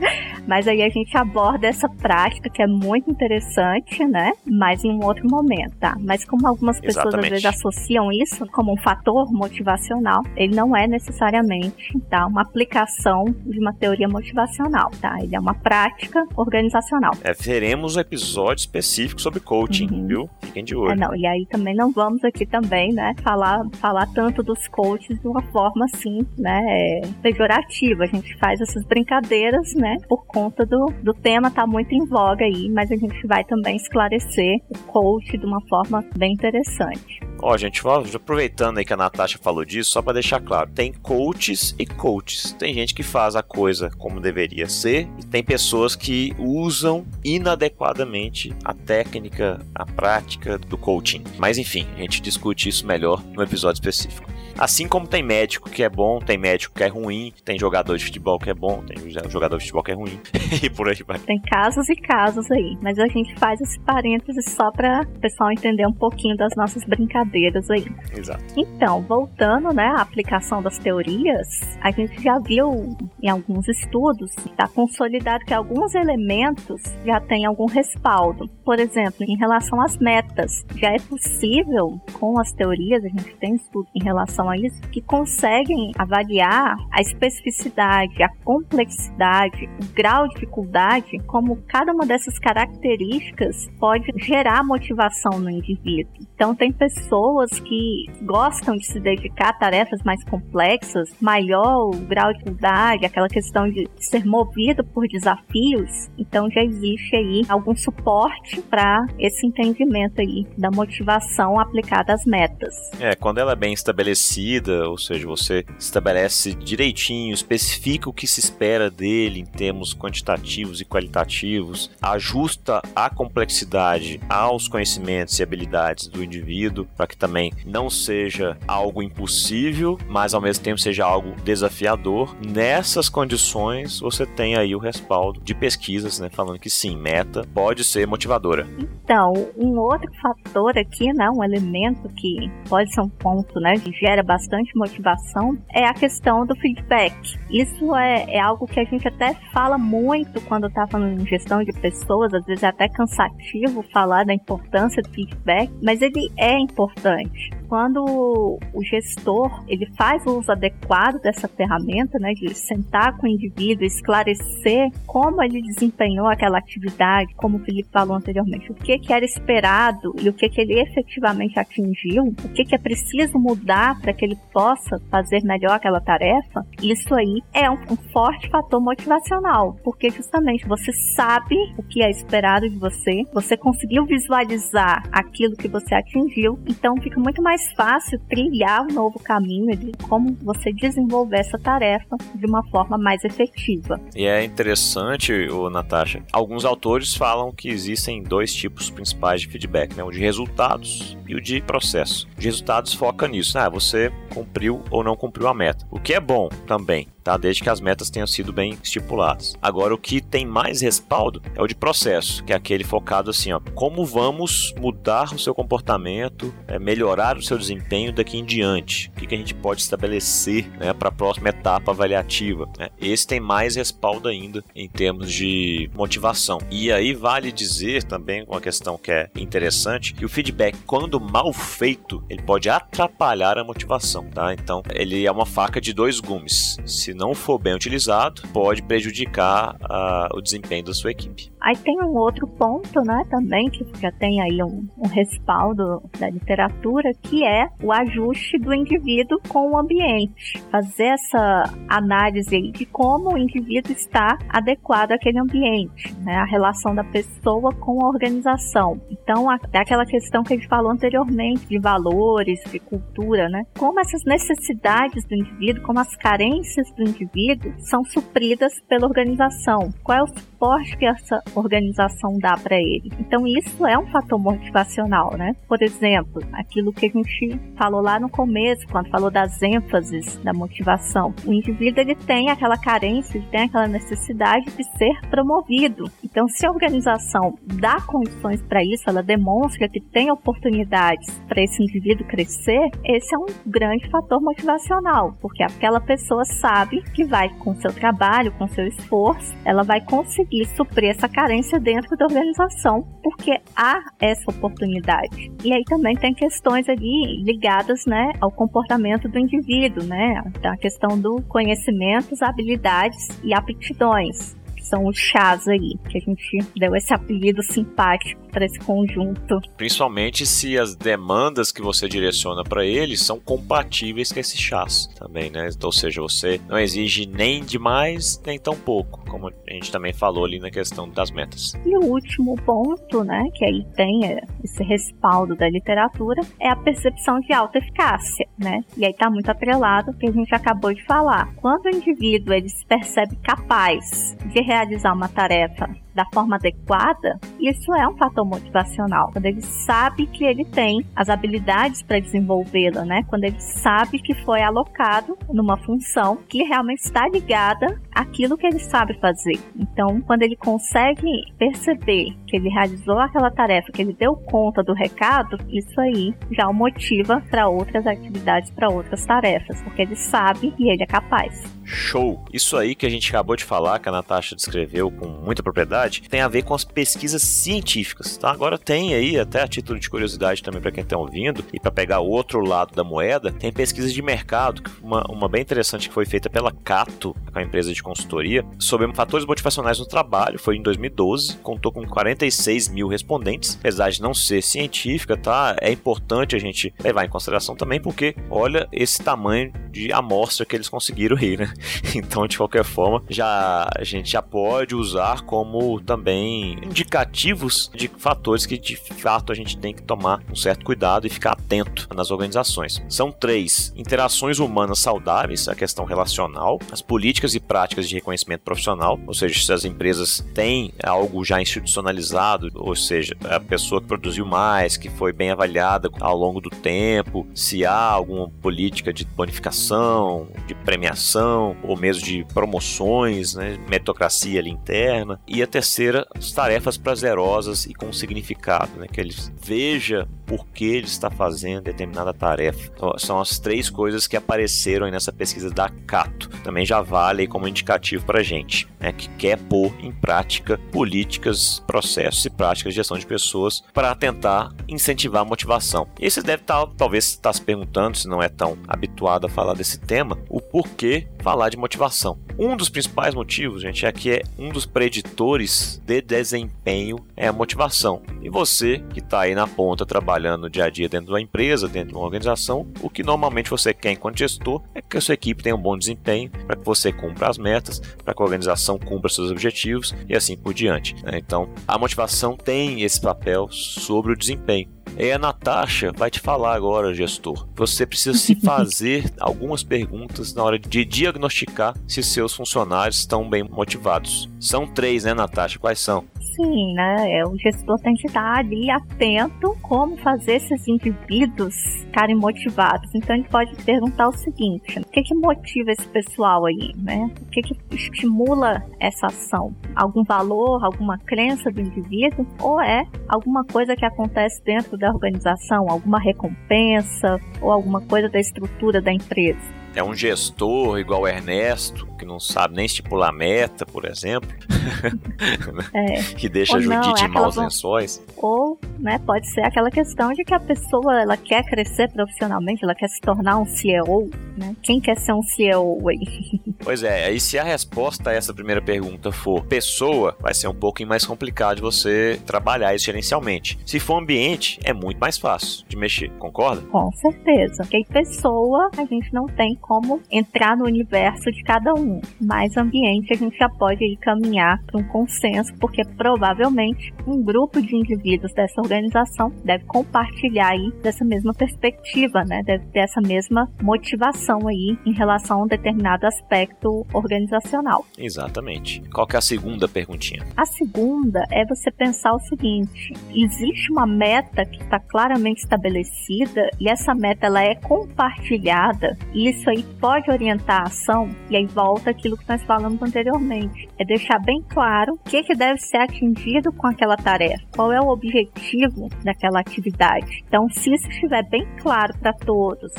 Mas aí a gente aborda essa prática que é muito interessante, né? Mas em um outro momento, tá? Mas como algumas pessoas Exatamente. às vezes associam isso como um fator motivacional, ele não é necessariamente, tá? Uma aplicação de uma teoria motivacional, tá? Ele é uma prática organizacional. É, teremos um episódio específico sobre coaching, uhum. viu? Fiquem de olho. É, não, e aí também não vamos aqui também, né? Falar, falar tanto dos coaches de uma forma assim, né? É, pejorativa. A gente faz essas brincadeiras brincadeiras, né? Por conta do, do tema tá muito em voga aí, mas a gente vai também esclarecer o coach de uma forma bem interessante. Ó, gente, aproveitando aí que a Natasha falou disso, só para deixar claro, tem coaches e coaches. Tem gente que faz a coisa como deveria ser e tem pessoas que usam inadequadamente a técnica, a prática do coaching. Mas enfim, a gente discute isso melhor no episódio específico. Assim como tem médico que é bom, tem médico que é ruim, tem jogador de futebol que é bom, tem jogador de futebol que é ruim, e por aí vai. Tem casos e casos aí, mas a gente faz esse parênteses só para o pessoal entender um pouquinho das nossas brincadeiras aí. Exato. Então, voltando, né, à aplicação das teorias, a gente já viu em alguns estudos, está consolidado que alguns elementos já têm algum respaldo. Por exemplo, em relação às metas, já é possível, com as teorias, a gente tem estudo em relação relação a isso que conseguem avaliar a especificidade, a complexidade, o grau de dificuldade, como cada uma dessas características pode gerar motivação no indivíduo. Então, tem pessoas que gostam de se dedicar a tarefas mais complexas, maior o grau de dificuldade, aquela questão de ser movido por desafios. Então, já existe aí algum suporte para esse entendimento aí da motivação aplicada às metas. É, quando ela é bem estabelecida estabelecida, ou seja, você estabelece direitinho, especifica o que se espera dele em termos quantitativos e qualitativos, ajusta a complexidade aos conhecimentos e habilidades do indivíduo, para que também não seja algo impossível, mas ao mesmo tempo seja algo desafiador. Nessas condições, você tem aí o respaldo de pesquisas, né, falando que sim, meta pode ser motivadora. Então, um outro fator aqui, né, um elemento que pode ser um ponto, né, que gera bastante motivação é a questão do feedback. Isso é, é algo que a gente até fala muito quando está falando em gestão de pessoas, às vezes é até cansativo falar da importância do feedback, mas ele é importante bastante. Quando o gestor ele faz o uso adequado dessa ferramenta, né, de sentar com o indivíduo, esclarecer como ele desempenhou aquela atividade, como o Felipe falou anteriormente, o que, que era esperado e o que, que ele efetivamente atingiu, o que, que é preciso mudar para que ele possa fazer melhor aquela tarefa, isso aí é um, um forte fator motivacional, porque justamente você sabe o que é esperado de você, você conseguiu visualizar aquilo que você atingiu, então fica muito mais mais fácil trilhar um novo caminho de como você desenvolver essa tarefa de uma forma mais efetiva. E é interessante, Natasha, alguns autores falam que existem dois tipos principais de feedback, né? o de resultados e o de processo. De resultados foca nisso, ah, você cumpriu ou não cumpriu a meta, o que é bom também tá? Desde que as metas tenham sido bem estipuladas. Agora, o que tem mais respaldo é o de processo, que é aquele focado assim, ó, como vamos mudar o seu comportamento, é, melhorar o seu desempenho daqui em diante. O que, que a gente pode estabelecer né, para a próxima etapa avaliativa. Né? Esse tem mais respaldo ainda em termos de motivação. E aí vale dizer também uma questão que é interessante, que o feedback, quando mal feito, ele pode atrapalhar a motivação, tá? Então, ele é uma faca de dois gumes. Se se não for bem utilizado, pode prejudicar uh, o desempenho da sua equipe. Aí tem um outro ponto, né, também, que já tem aí um, um respaldo da literatura, que é o ajuste do indivíduo com o ambiente. Fazer essa análise aí de como o indivíduo está adequado àquele ambiente, né, a relação da pessoa com a organização. Então, é aquela questão que a gente falou anteriormente, de valores, de cultura, né, como essas necessidades do indivíduo, como as carências do indivíduo são supridas pela organização. Qual é o suporte que essa organização dá para ele? Então isso é um fator motivacional, né? Por exemplo, aquilo que a gente falou lá no começo, quando falou das ênfases da motivação. O indivíduo ele tem aquela carência, ele tem aquela necessidade de ser promovido. Então, se a organização dá condições para isso, ela demonstra que tem oportunidades para esse indivíduo crescer, esse é um grande fator motivacional, porque aquela pessoa sabe que vai com seu trabalho, com seu esforço, ela vai conseguir suprir essa carência dentro da organização, porque há essa oportunidade. E aí também tem questões ali ligadas, né, ao comportamento do indivíduo, né? A questão do conhecimentos, habilidades e aptidões são os chás aí, que a gente deu esse apelido simpático para esse conjunto. Principalmente se as demandas que você direciona para eles são compatíveis com esses chás também, né? Ou seja, você não exige nem demais nem tão pouco, como a gente também falou ali na questão das metas. E o último ponto, né, que aí tem é, esse respaldo da literatura, é a percepção de alta eficácia, né? E aí está muito atrelado ao que a gente acabou de falar. Quando o indivíduo ele se percebe capaz de realizar uma tarefa da forma adequada, isso é um fator motivacional. Quando ele sabe que ele tem as habilidades para desenvolvê-la, né? Quando ele sabe que foi alocado numa função que realmente está ligada àquilo que ele sabe fazer. Então, quando ele consegue perceber que ele realizou aquela tarefa, que ele deu conta do recado, isso aí já o motiva para outras atividades, para outras tarefas, porque ele sabe e ele é capaz. Show! Isso aí que a gente acabou de falar, que a Natasha descreveu com muita propriedade, tem a ver com as pesquisas científicas, tá? Agora tem aí, até a título de curiosidade também para quem está ouvindo, e para pegar outro lado da moeda, tem pesquisas de mercado, uma, uma bem interessante que foi feita pela Cato, é uma empresa de consultoria, sobre fatores motivacionais no trabalho, foi em 2012, contou com 46 mil respondentes, apesar de não ser científica, tá? É importante a gente levar em consideração também, porque olha esse tamanho de amostra que eles conseguiram aí, né? Então, de qualquer forma, já a gente já pode usar como também indicativos de fatores que de fato a gente tem que tomar um certo cuidado e ficar atento nas organizações. São três: interações humanas saudáveis, a questão relacional, as políticas e práticas de reconhecimento profissional, ou seja, se as empresas têm algo já institucionalizado, ou seja, a pessoa que produziu mais, que foi bem avaliada ao longo do tempo, se há alguma política de bonificação, de premiação ou mesmo de promoções, né, meritocracia ali interna. E a terceira, as tarefas prazerosas e com significado, né, que ele veja por que ele está fazendo determinada tarefa. Então, são as três coisas que apareceram nessa pesquisa da Cato. Também já vale como indicativo para a gente, né, que quer pôr em prática políticas, processos e práticas de gestão de pessoas para tentar incentivar a motivação. E você deve estar, tá, talvez, estar tá se perguntando, se não é tão habituado a falar desse tema, o porquê falar de motivação. Um dos principais motivos, gente, é que é um dos preditores de desempenho é a motivação. E você que está aí na ponta trabalhando dia a dia dentro de uma empresa, dentro de uma organização, o que normalmente você quer enquanto gestor é que a sua equipe tenha um bom desempenho, para que você cumpra as metas, para que a organização cumpra seus objetivos e assim por diante. Né? Então, a motivação tem esse papel sobre o desempenho. E a Natasha vai te falar agora, gestor. Você precisa se fazer algumas perguntas na hora de diagnosticar se seus funcionários estão bem motivados. São três, né, Natasha? Quais são? Sim, né? É, o gestor tem que estar ali atento como fazer esses indivíduos ficarem motivados. Então ele pode perguntar o seguinte: o que, que motiva esse pessoal aí, né? O que, que estimula essa ação? Algum valor, alguma crença do indivíduo? Ou é alguma coisa que acontece dentro da organização, alguma recompensa ou alguma coisa da estrutura da empresa? É um gestor igual Ernesto, que não sabe nem estipular meta, por exemplo, é. que deixa Ou Judite não, é em maus lençóis. Ou, né, pode ser aquela questão de que a pessoa ela quer crescer profissionalmente, ela quer se tornar um CEO, né? Quem quer ser um CEO aí? Pois é, aí se a resposta a essa primeira pergunta for pessoa, vai ser um pouquinho mais complicado de você trabalhar isso gerencialmente. Se for ambiente, é muito mais fácil de mexer, concorda? Com certeza. Porque pessoa, a gente não tem como entrar no universo de cada um. Mas ambiente a gente já pode ir caminhar para um consenso, porque provavelmente um grupo de indivíduos dessa organização deve compartilhar aí dessa mesma perspectiva, né? Deve ter essa mesma motivação aí em relação a um determinado aspecto organizacional. Exatamente. Qual que é a segunda perguntinha? A segunda é você pensar o seguinte: existe uma meta que está claramente estabelecida e essa meta ela é compartilhada isso aí pode orientar a ação, e aí volta aquilo que nós falamos anteriormente. É deixar bem claro o que, que deve ser atingido com aquela tarefa, qual é o objetivo daquela atividade. Então, se isso estiver bem claro para todos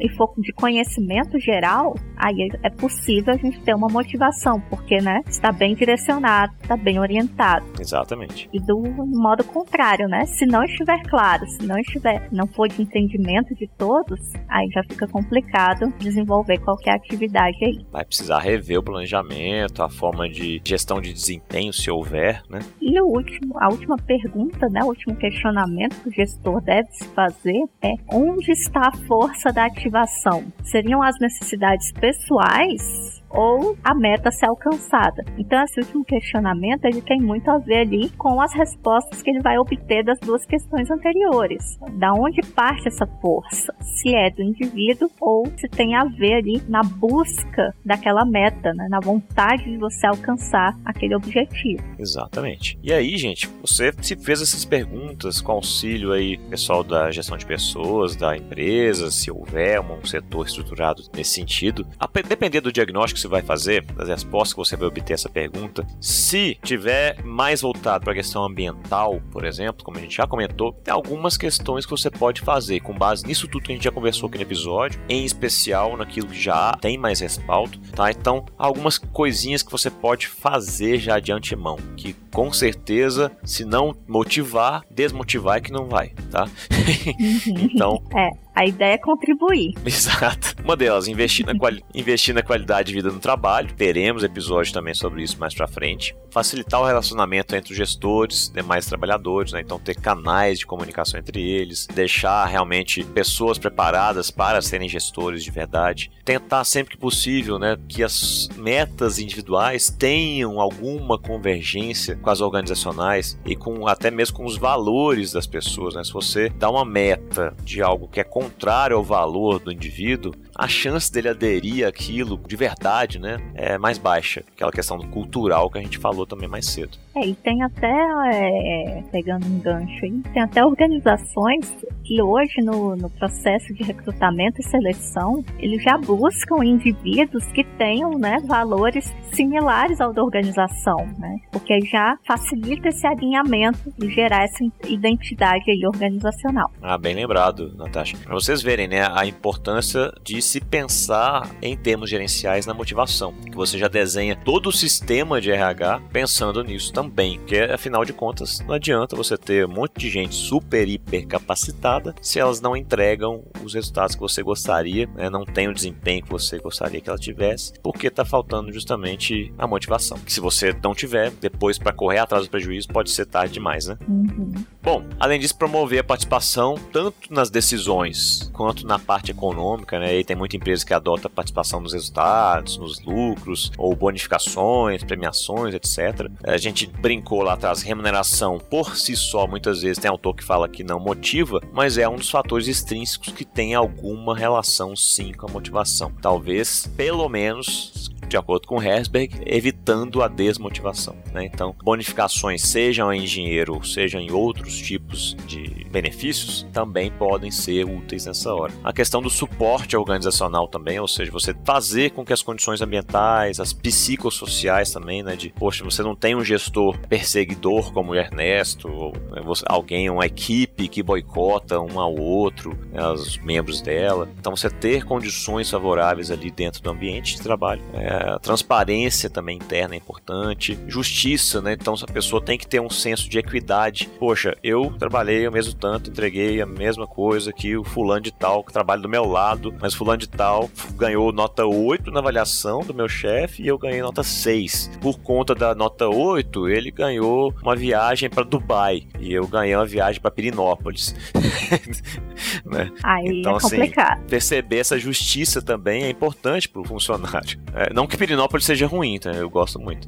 e for de conhecimento geral, aí é possível a gente ter uma motivação, porque né, está bem direcionado, está bem orientado. Exatamente. E do modo contrário, né? Se não estiver claro, se não estiver, não for de entendimento de todos, aí já fica complicado desenvolver qualquer atividade aí. Vai precisar rever o planejamento, a forma de gestão de desempenho, se houver, né? E o último, a última pergunta, né, o último questionamento que o gestor deve se fazer é onde está a força da ativação? Seriam as necessidades pessoais ou a meta ser alcançada. Então, esse último questionamento ele tem muito a ver ali com as respostas que ele vai obter das duas questões anteriores. Da onde parte essa força? Se é do indivíduo ou se tem a ver ali na busca daquela meta, né? na vontade de você alcançar aquele objetivo. Exatamente. E aí, gente, você se fez essas perguntas com auxílio aí, pessoal da gestão de pessoas, da empresa, se houver um setor estruturado nesse sentido, a depender do diagnóstico você vai fazer, das respostas que você vai obter essa pergunta, se tiver mais voltado para a questão ambiental, por exemplo, como a gente já comentou, tem algumas questões que você pode fazer com base nisso tudo que a gente já conversou aqui no episódio, em especial naquilo que já tem mais respaldo, tá? Então, algumas coisinhas que você pode fazer já de antemão, que com certeza, se não motivar, desmotivar é que não vai, tá? então, é. A ideia é contribuir. Exato. Uma delas, investir na, quali investir na qualidade de vida no trabalho. Teremos episódio também sobre isso mais pra frente. Facilitar o relacionamento entre os gestores, demais trabalhadores, né? Então ter canais de comunicação entre eles, deixar realmente pessoas preparadas para serem gestores de verdade. Tentar sempre que possível, né, que as metas individuais tenham alguma convergência com as organizacionais e com até mesmo com os valores das pessoas, né? Se você dá uma meta de algo que é contrário ao valor do indivíduo, a chance dele aderir àquilo de verdade, né, é mais baixa. Aquela questão cultural que a gente falou também mais cedo. É, e tem até, é, pegando um gancho aí, tem até organizações que hoje no, no processo de recrutamento e seleção, eles já buscam indivíduos que tenham, né, valores similares ao da organização, né, porque já facilita esse alinhamento e gerar essa identidade aí organizacional. Ah, bem lembrado, Natasha. Para vocês verem, né, a importância de se pensar em termos gerenciais na motivação, que você já desenha todo o sistema de RH pensando nisso também, porque afinal de contas não adianta você ter um monte de gente super hiper capacitada se elas não entregam os resultados que você gostaria, né, não tem o desempenho que você gostaria que ela tivesse, porque está faltando justamente a motivação. Que se você não tiver, depois para correr atrás do prejuízo pode ser tarde demais, né? Uhum. Bom, além disso, promover a participação tanto nas decisões quanto na parte econômica, né? E tem muita empresa que adota participação nos resultados, nos lucros, ou bonificações, premiações, etc. A gente brincou lá atrás, remuneração por si só, muitas vezes tem autor que fala que não motiva, mas é um dos fatores extrínsecos que tem alguma relação sim com a motivação. Talvez, pelo menos, de acordo com Herzberg, evitando a desmotivação. Né? Então, bonificações, sejam em dinheiro, sejam em outros tipos de benefícios, também podem ser úteis nessa hora. A questão do suporte organizacional também, ou seja, você fazer com que as condições ambientais, as psicossociais também, né, de, poxa, você não tem um gestor perseguidor como o Ernesto, ou né, alguém, uma equipe que boicota um ao outro, né, os membros dela. Então, você ter condições favoráveis ali dentro do ambiente de trabalho é, transparência também interna é importante, justiça, né? Então a pessoa tem que ter um senso de equidade. Poxa, eu trabalhei o mesmo tanto, entreguei a mesma coisa que o fulano de tal que trabalha do meu lado, mas fulano de tal ganhou nota 8 na avaliação do meu chefe e eu ganhei nota 6. Por conta da nota 8, ele ganhou uma viagem para Dubai e eu ganhei uma viagem para Pirinópolis. né? Aí então, é complicado. Assim, perceber essa justiça também é importante para o funcionário. É, não que Pirinópolis seja ruim, tá? Eu gosto muito.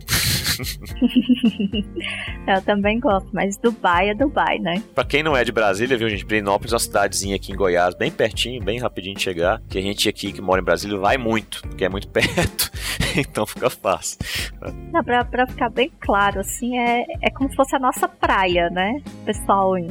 eu também gosto, mas Dubai é Dubai, né? Pra quem não é de Brasília, viu, gente? Pirinópolis é uma cidadezinha aqui em Goiás, bem pertinho, bem rapidinho de chegar. Que a gente aqui que mora em Brasília vai muito, porque é muito perto. então fica fácil. Não, pra, pra ficar bem claro, assim, é, é como se fosse a nossa praia, né? Pessoal em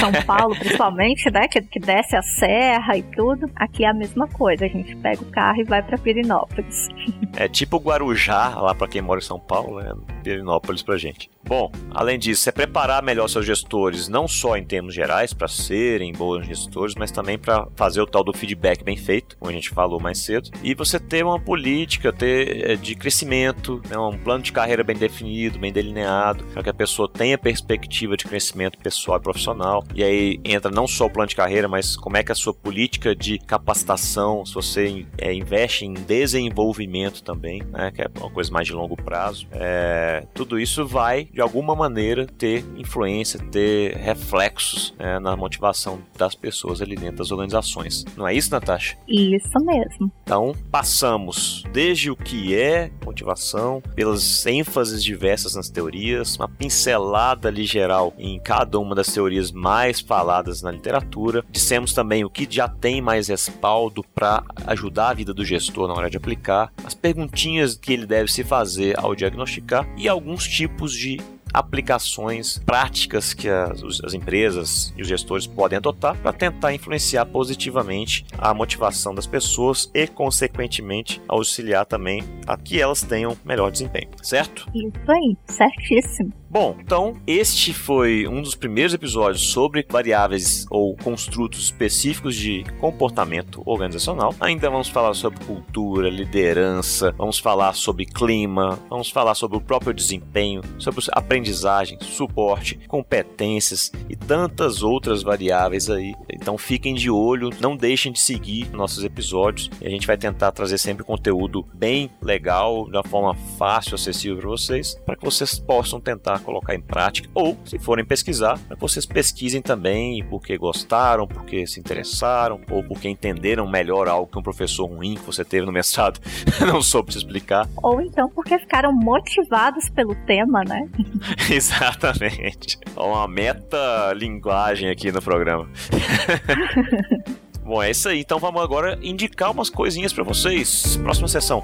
São Paulo, principalmente, né? Que, que desce a serra e tudo. Aqui é a mesma coisa. A gente pega o carro e vai pra Pirinópolis. É tipo Guarujá, lá para quem mora em São Paulo, né? Pirinópolis pra gente. Bom, além disso, é preparar melhor seus gestores, não só em termos gerais, para serem bons gestores, mas também para fazer o tal do feedback bem feito, como a gente falou mais cedo. E você ter uma política ter, eh, de crescimento, né, um plano de carreira bem definido, bem delineado, para que a pessoa tenha perspectiva de crescimento pessoal e profissional. E aí entra não só o plano de carreira, mas como é que a sua política de capacitação, se você é, investe em desenvolvimento também, né, que é uma coisa mais de longo prazo. É é, tudo isso vai, de alguma maneira, ter influência, ter reflexos né, na motivação das pessoas ali dentro das organizações. Não é isso, Natasha? Isso mesmo. Então, passamos desde o que é motivação, pelas ênfases diversas nas teorias, uma pincelada ali geral em cada uma das teorias mais faladas na literatura. Dissemos também o que já tem mais respaldo para ajudar a vida do gestor na hora de aplicar, as perguntinhas que ele deve se fazer ao diagnosticar e alguns tipos de aplicações práticas que as, as empresas e os gestores podem adotar para tentar influenciar positivamente a motivação das pessoas e, consequentemente, auxiliar também a que elas tenham melhor desempenho, certo? Isso aí, certíssimo. Bom, então este foi um dos primeiros episódios sobre variáveis ou construtos específicos de comportamento organizacional. Ainda vamos falar sobre cultura, liderança, vamos falar sobre clima, vamos falar sobre o próprio desempenho, sobre aprendizagem, suporte, competências e tantas outras variáveis aí. Então fiquem de olho, não deixem de seguir nossos episódios a gente vai tentar trazer sempre conteúdo bem legal, de uma forma fácil, acessível para vocês, para que vocês possam tentar colocar em prática, ou se forem pesquisar, vocês pesquisem também porque gostaram, porque se interessaram, ou porque entenderam melhor algo que um professor ruim que você teve no mestrado não soube te explicar. Ou então porque ficaram motivados pelo tema, né? Exatamente. Uma meta linguagem aqui no programa. Bom, é isso aí. Então vamos agora indicar umas coisinhas para vocês. Próxima sessão.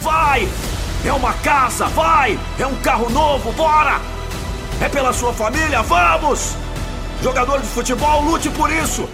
Vai! É uma casa, vai! É um carro novo, bora! É pela sua família, vamos! Jogador de futebol, lute por isso!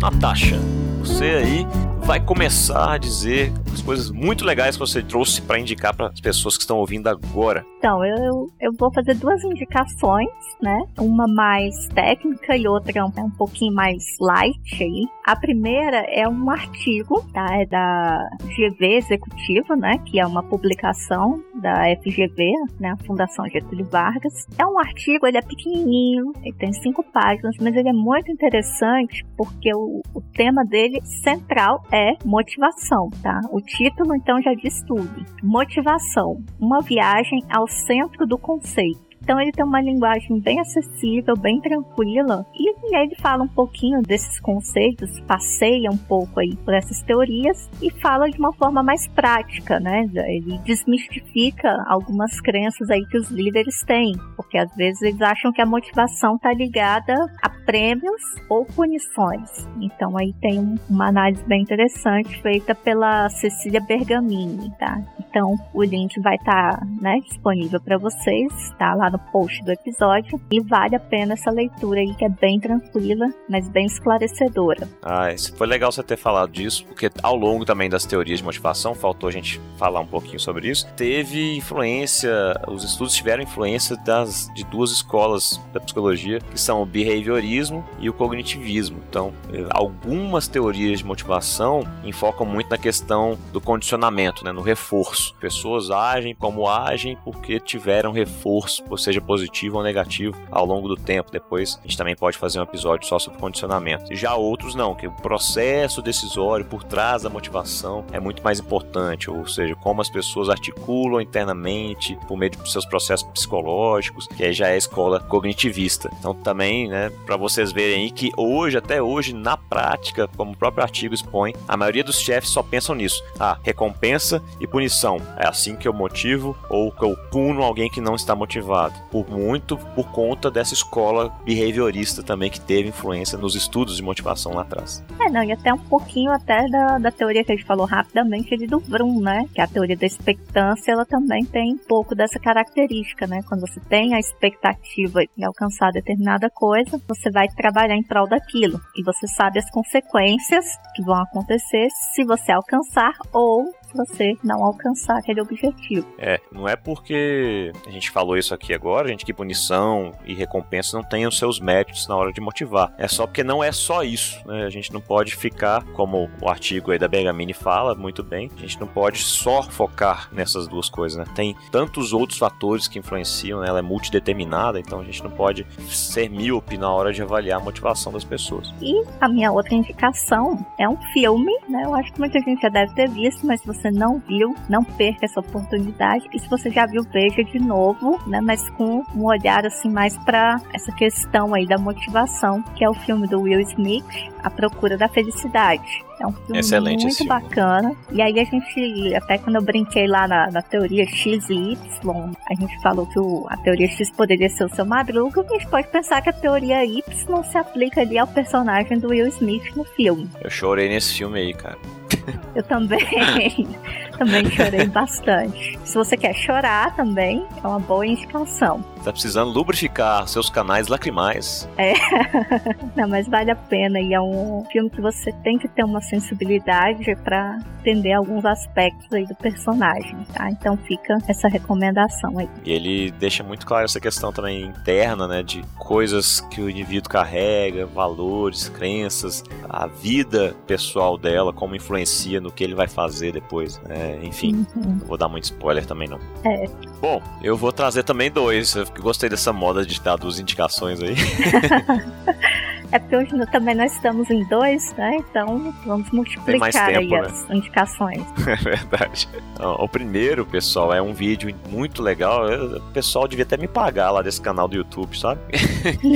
Natasha, você aí vai começar a dizer as coisas muito legais que você trouxe para indicar para as pessoas que estão ouvindo agora. Então, eu, eu vou fazer duas indicações, né? Uma mais técnica e outra um, um pouquinho mais light aí. A primeira é um artigo, tá? É da GV Executiva, né? Que é uma publicação da FGV, né? A Fundação Getúlio Vargas. É um artigo, ele é pequenininho, ele tem cinco páginas, mas ele é muito interessante porque o, o tema dele central é motivação, tá? O título então já diz tudo. Motivação, uma viagem ao centro do conceito. Então ele tem uma linguagem bem acessível, bem tranquila, e, ele fala um pouquinho desses conceitos, passeia um pouco aí por essas teorias e fala de uma forma mais prática, né? Ele desmistifica algumas crenças aí que os líderes têm, porque às vezes eles acham que a motivação está ligada a prêmios ou punições. Então aí tem uma análise bem interessante feita pela Cecília Bergamini, tá? Então o link vai estar tá, né, disponível para vocês, tá lá no post do episódio e vale a pena essa leitura aí que é bem tranquila, mas bem esclarecedora. Ah, isso foi legal você ter falado disso, porque ao longo também das teorias de motivação, faltou a gente falar um pouquinho sobre isso, teve influência, os estudos tiveram influência das de duas escolas da psicologia, que são o behaviorismo e o cognitivismo. Então, algumas teorias de motivação enfocam muito na questão do condicionamento, né, no reforço. Pessoas agem como agem porque tiveram reforço, seja positivo ou negativo ao longo do tempo. Depois a gente também pode fazer um episódio só sobre condicionamento. Já outros não, que o processo decisório por trás da motivação é muito mais importante, ou seja, como as pessoas articulam internamente por meio de seus processos psicológicos, que aí já é escola cognitivista. Então também, né, para vocês verem aí que hoje, até hoje, na prática, como o próprio artigo expõe, a maioria dos chefes só pensam nisso. Ah, recompensa e punição. É assim que eu motivo ou que eu puno alguém que não está motivado por muito por conta dessa escola behaviorista também que teve influência nos estudos de motivação lá atrás. É, não, e até um pouquinho até da, da teoria que a gente falou rapidamente ali do Vroom, né? Que a teoria da expectância, ela também tem um pouco dessa característica, né? Quando você tem a expectativa de alcançar determinada coisa, você vai trabalhar em prol daquilo. E você sabe as consequências que vão acontecer se você alcançar ou se você não alcançar aquele objetivo. É, não é porque a gente falou isso aqui agora, gente, que punição e recompensa não tenham seus méritos na hora de motivar. É só porque não é só isso, né? A gente não pode ficar, como o artigo aí da Bergamini fala muito bem, a gente não pode só focar nessas duas coisas, né? Tem tantos outros fatores que influenciam, né? ela é multideterminada, então a gente não pode ser míope na hora de avaliar a motivação das pessoas. E a minha outra indicação é um filme, né? Eu acho que muita gente já deve ter visto, mas se você não viu, não perca essa oportunidade. E se você já viu, veja de novo, né? Mas com um olhar assim mais para essa questão aí da motivação, que é o filme do Will Smith, A Procura da Felicidade. É um filme Excelente muito filme. bacana. E aí a gente, até quando eu brinquei lá na, na teoria X e Y, a gente falou que o, a teoria X poderia ser o seu Madruga, a gente pode pensar que a teoria Y se aplica ali ao personagem do Will Smith no filme. Eu chorei nesse filme aí, cara. Eu também, também chorei bastante. Se você quer chorar também, é uma boa indicação. Tá precisando lubrificar seus canais lacrimais. Não, mas vale a pena e é um filme que você tem que ter uma sensibilidade para entender alguns aspectos aí do personagem, tá? Então fica essa recomendação aí. E ele deixa muito claro essa questão também interna, né? De coisas que o indivíduo carrega, valores, crenças, a vida pessoal dela, como influencia no que ele vai fazer depois. né? Enfim, Uhum. não vou dar muito spoiler também não. É. Bom, eu vou trazer também dois. Eu gostei dessa moda de dar duas indicações aí. É porque hoje também nós estamos em dois, né? Então vamos multiplicar tempo, aí né? as indicações. É verdade. O primeiro, pessoal, é um vídeo muito legal. Eu- O pessoal devia até me pagar lá desse canal do YouTube, sabe?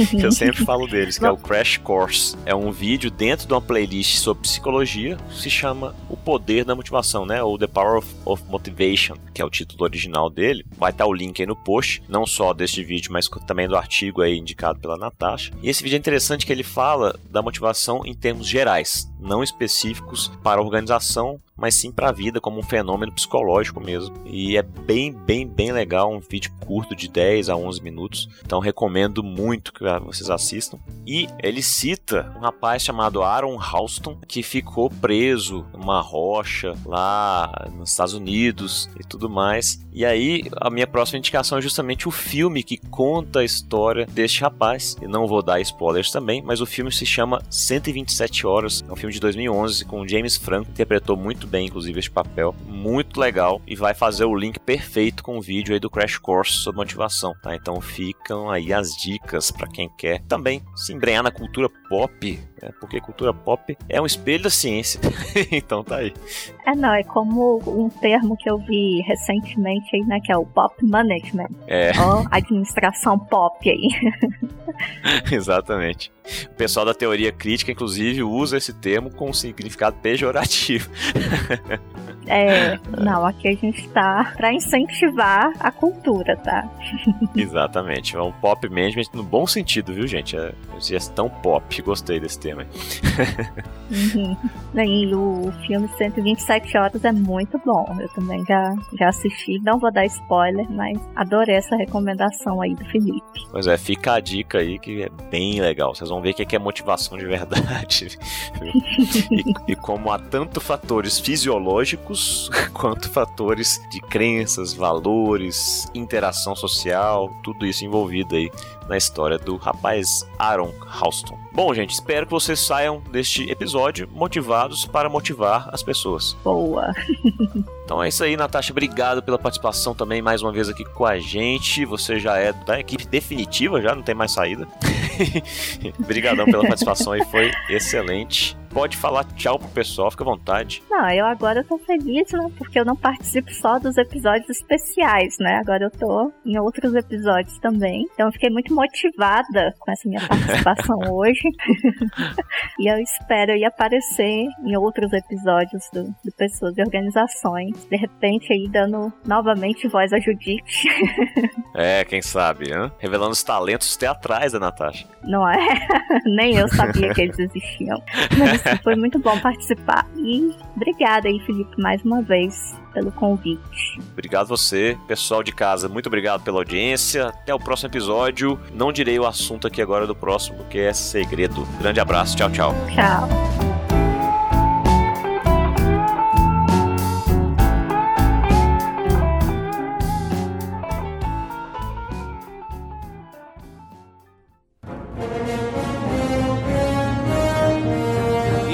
que eu sempre falo deles, que é o Crash Course. É um vídeo dentro de uma playlist sobre psicologia, se chama O Poder da Motivação, né? Ou The Power of, of Motivation, que é o título original dele. Vai estar o link aí no post, não só deste vídeo, mas também do artigo aí indicado pela Natasha. E esse vídeo é interessante que ele fala da motivação em termos gerais, não específicos para a organização, mas sim para a vida como um fenômeno psicológico mesmo. E é bem, bem, bem legal, um vídeo curto de 10 a 11 minutos. Então recomendo muito que vocês assistam. E ele cita um rapaz chamado Aaron Halston que ficou preso numa rocha lá nos Estados Unidos e tudo mais. E aí a minha próxima indicação é justamente o filme que conta a história deste rapaz. E não vou dar spoilers também, mas o filme se chama 127 horas. É um filme de 2011 com James Franco, interpretou muito bem inclusive este papel, muito legal. E vai fazer o link perfeito com o vídeo aí do Crash Course sobre motivação, tá? Então ficam aí as dicas para quem quer também se embrenhar na cultura pop, né? Porque cultura pop é um espelho da ciência. então tá aí. É, não, é como um termo que eu vi recentemente aí, né? Que é o pop management. É, Ó, administração pop aí. exatamente. O pessoal da teoria crítica, inclusive, usa esse termo com um significado pejorativo. É, não, aqui a gente tá pra incentivar a cultura, tá? Exatamente. É um pop management no bom sentido, viu, gente? É gestão pop. Gostei desse aí. Uhum. E o filme 127 horas é muito bom. Eu também já, já assisti. Não vou dar spoiler, mas adorei essa recomendação aí do Felipe. Pois é, fica a dica aí que é bem legal. Vocês vão ver o que é que é motivação de verdade. e, e como há tanto fatores fisiológicos quanto fatores de crenças, valores, interação social, tudo isso envolvido aí na história do rapaz Aaron Halston. Bom, gente, espero que vocês saiam deste episódio motivados para motivar as pessoas. Boa. Então é isso aí, Natasha. Obrigado pela participação também mais uma vez aqui com a gente. Você já é da equipe definitiva, já não tem mais saída. Obrigadão pela participação aí, foi excelente. Pode falar tchau pro pessoal, fica à vontade. Não, eu agora tô feliz, né? Porque eu não participo só dos episódios especiais, né? Agora eu tô em outros episódios também. Então eu fiquei muito motivada com essa minha participação hoje. e eu espero aí aparecer em outros episódios do, do Pessoas e Organizações. De repente aí dando novamente voz a Judite. É, quem sabe, hein? Revelando os talentos teatrais da Natasha. Não é? Nem eu sabia que eles existiam. Mas foi muito bom participar. E obrigada aí, Felipe, mais uma vez pelo convite. Obrigado você, pessoal de casa. Muito obrigado pela audiência. Até o próximo episódio. Não direi o assunto aqui agora do próximo, que é segredo. Grande abraço. Tchau, tchau. Tchau.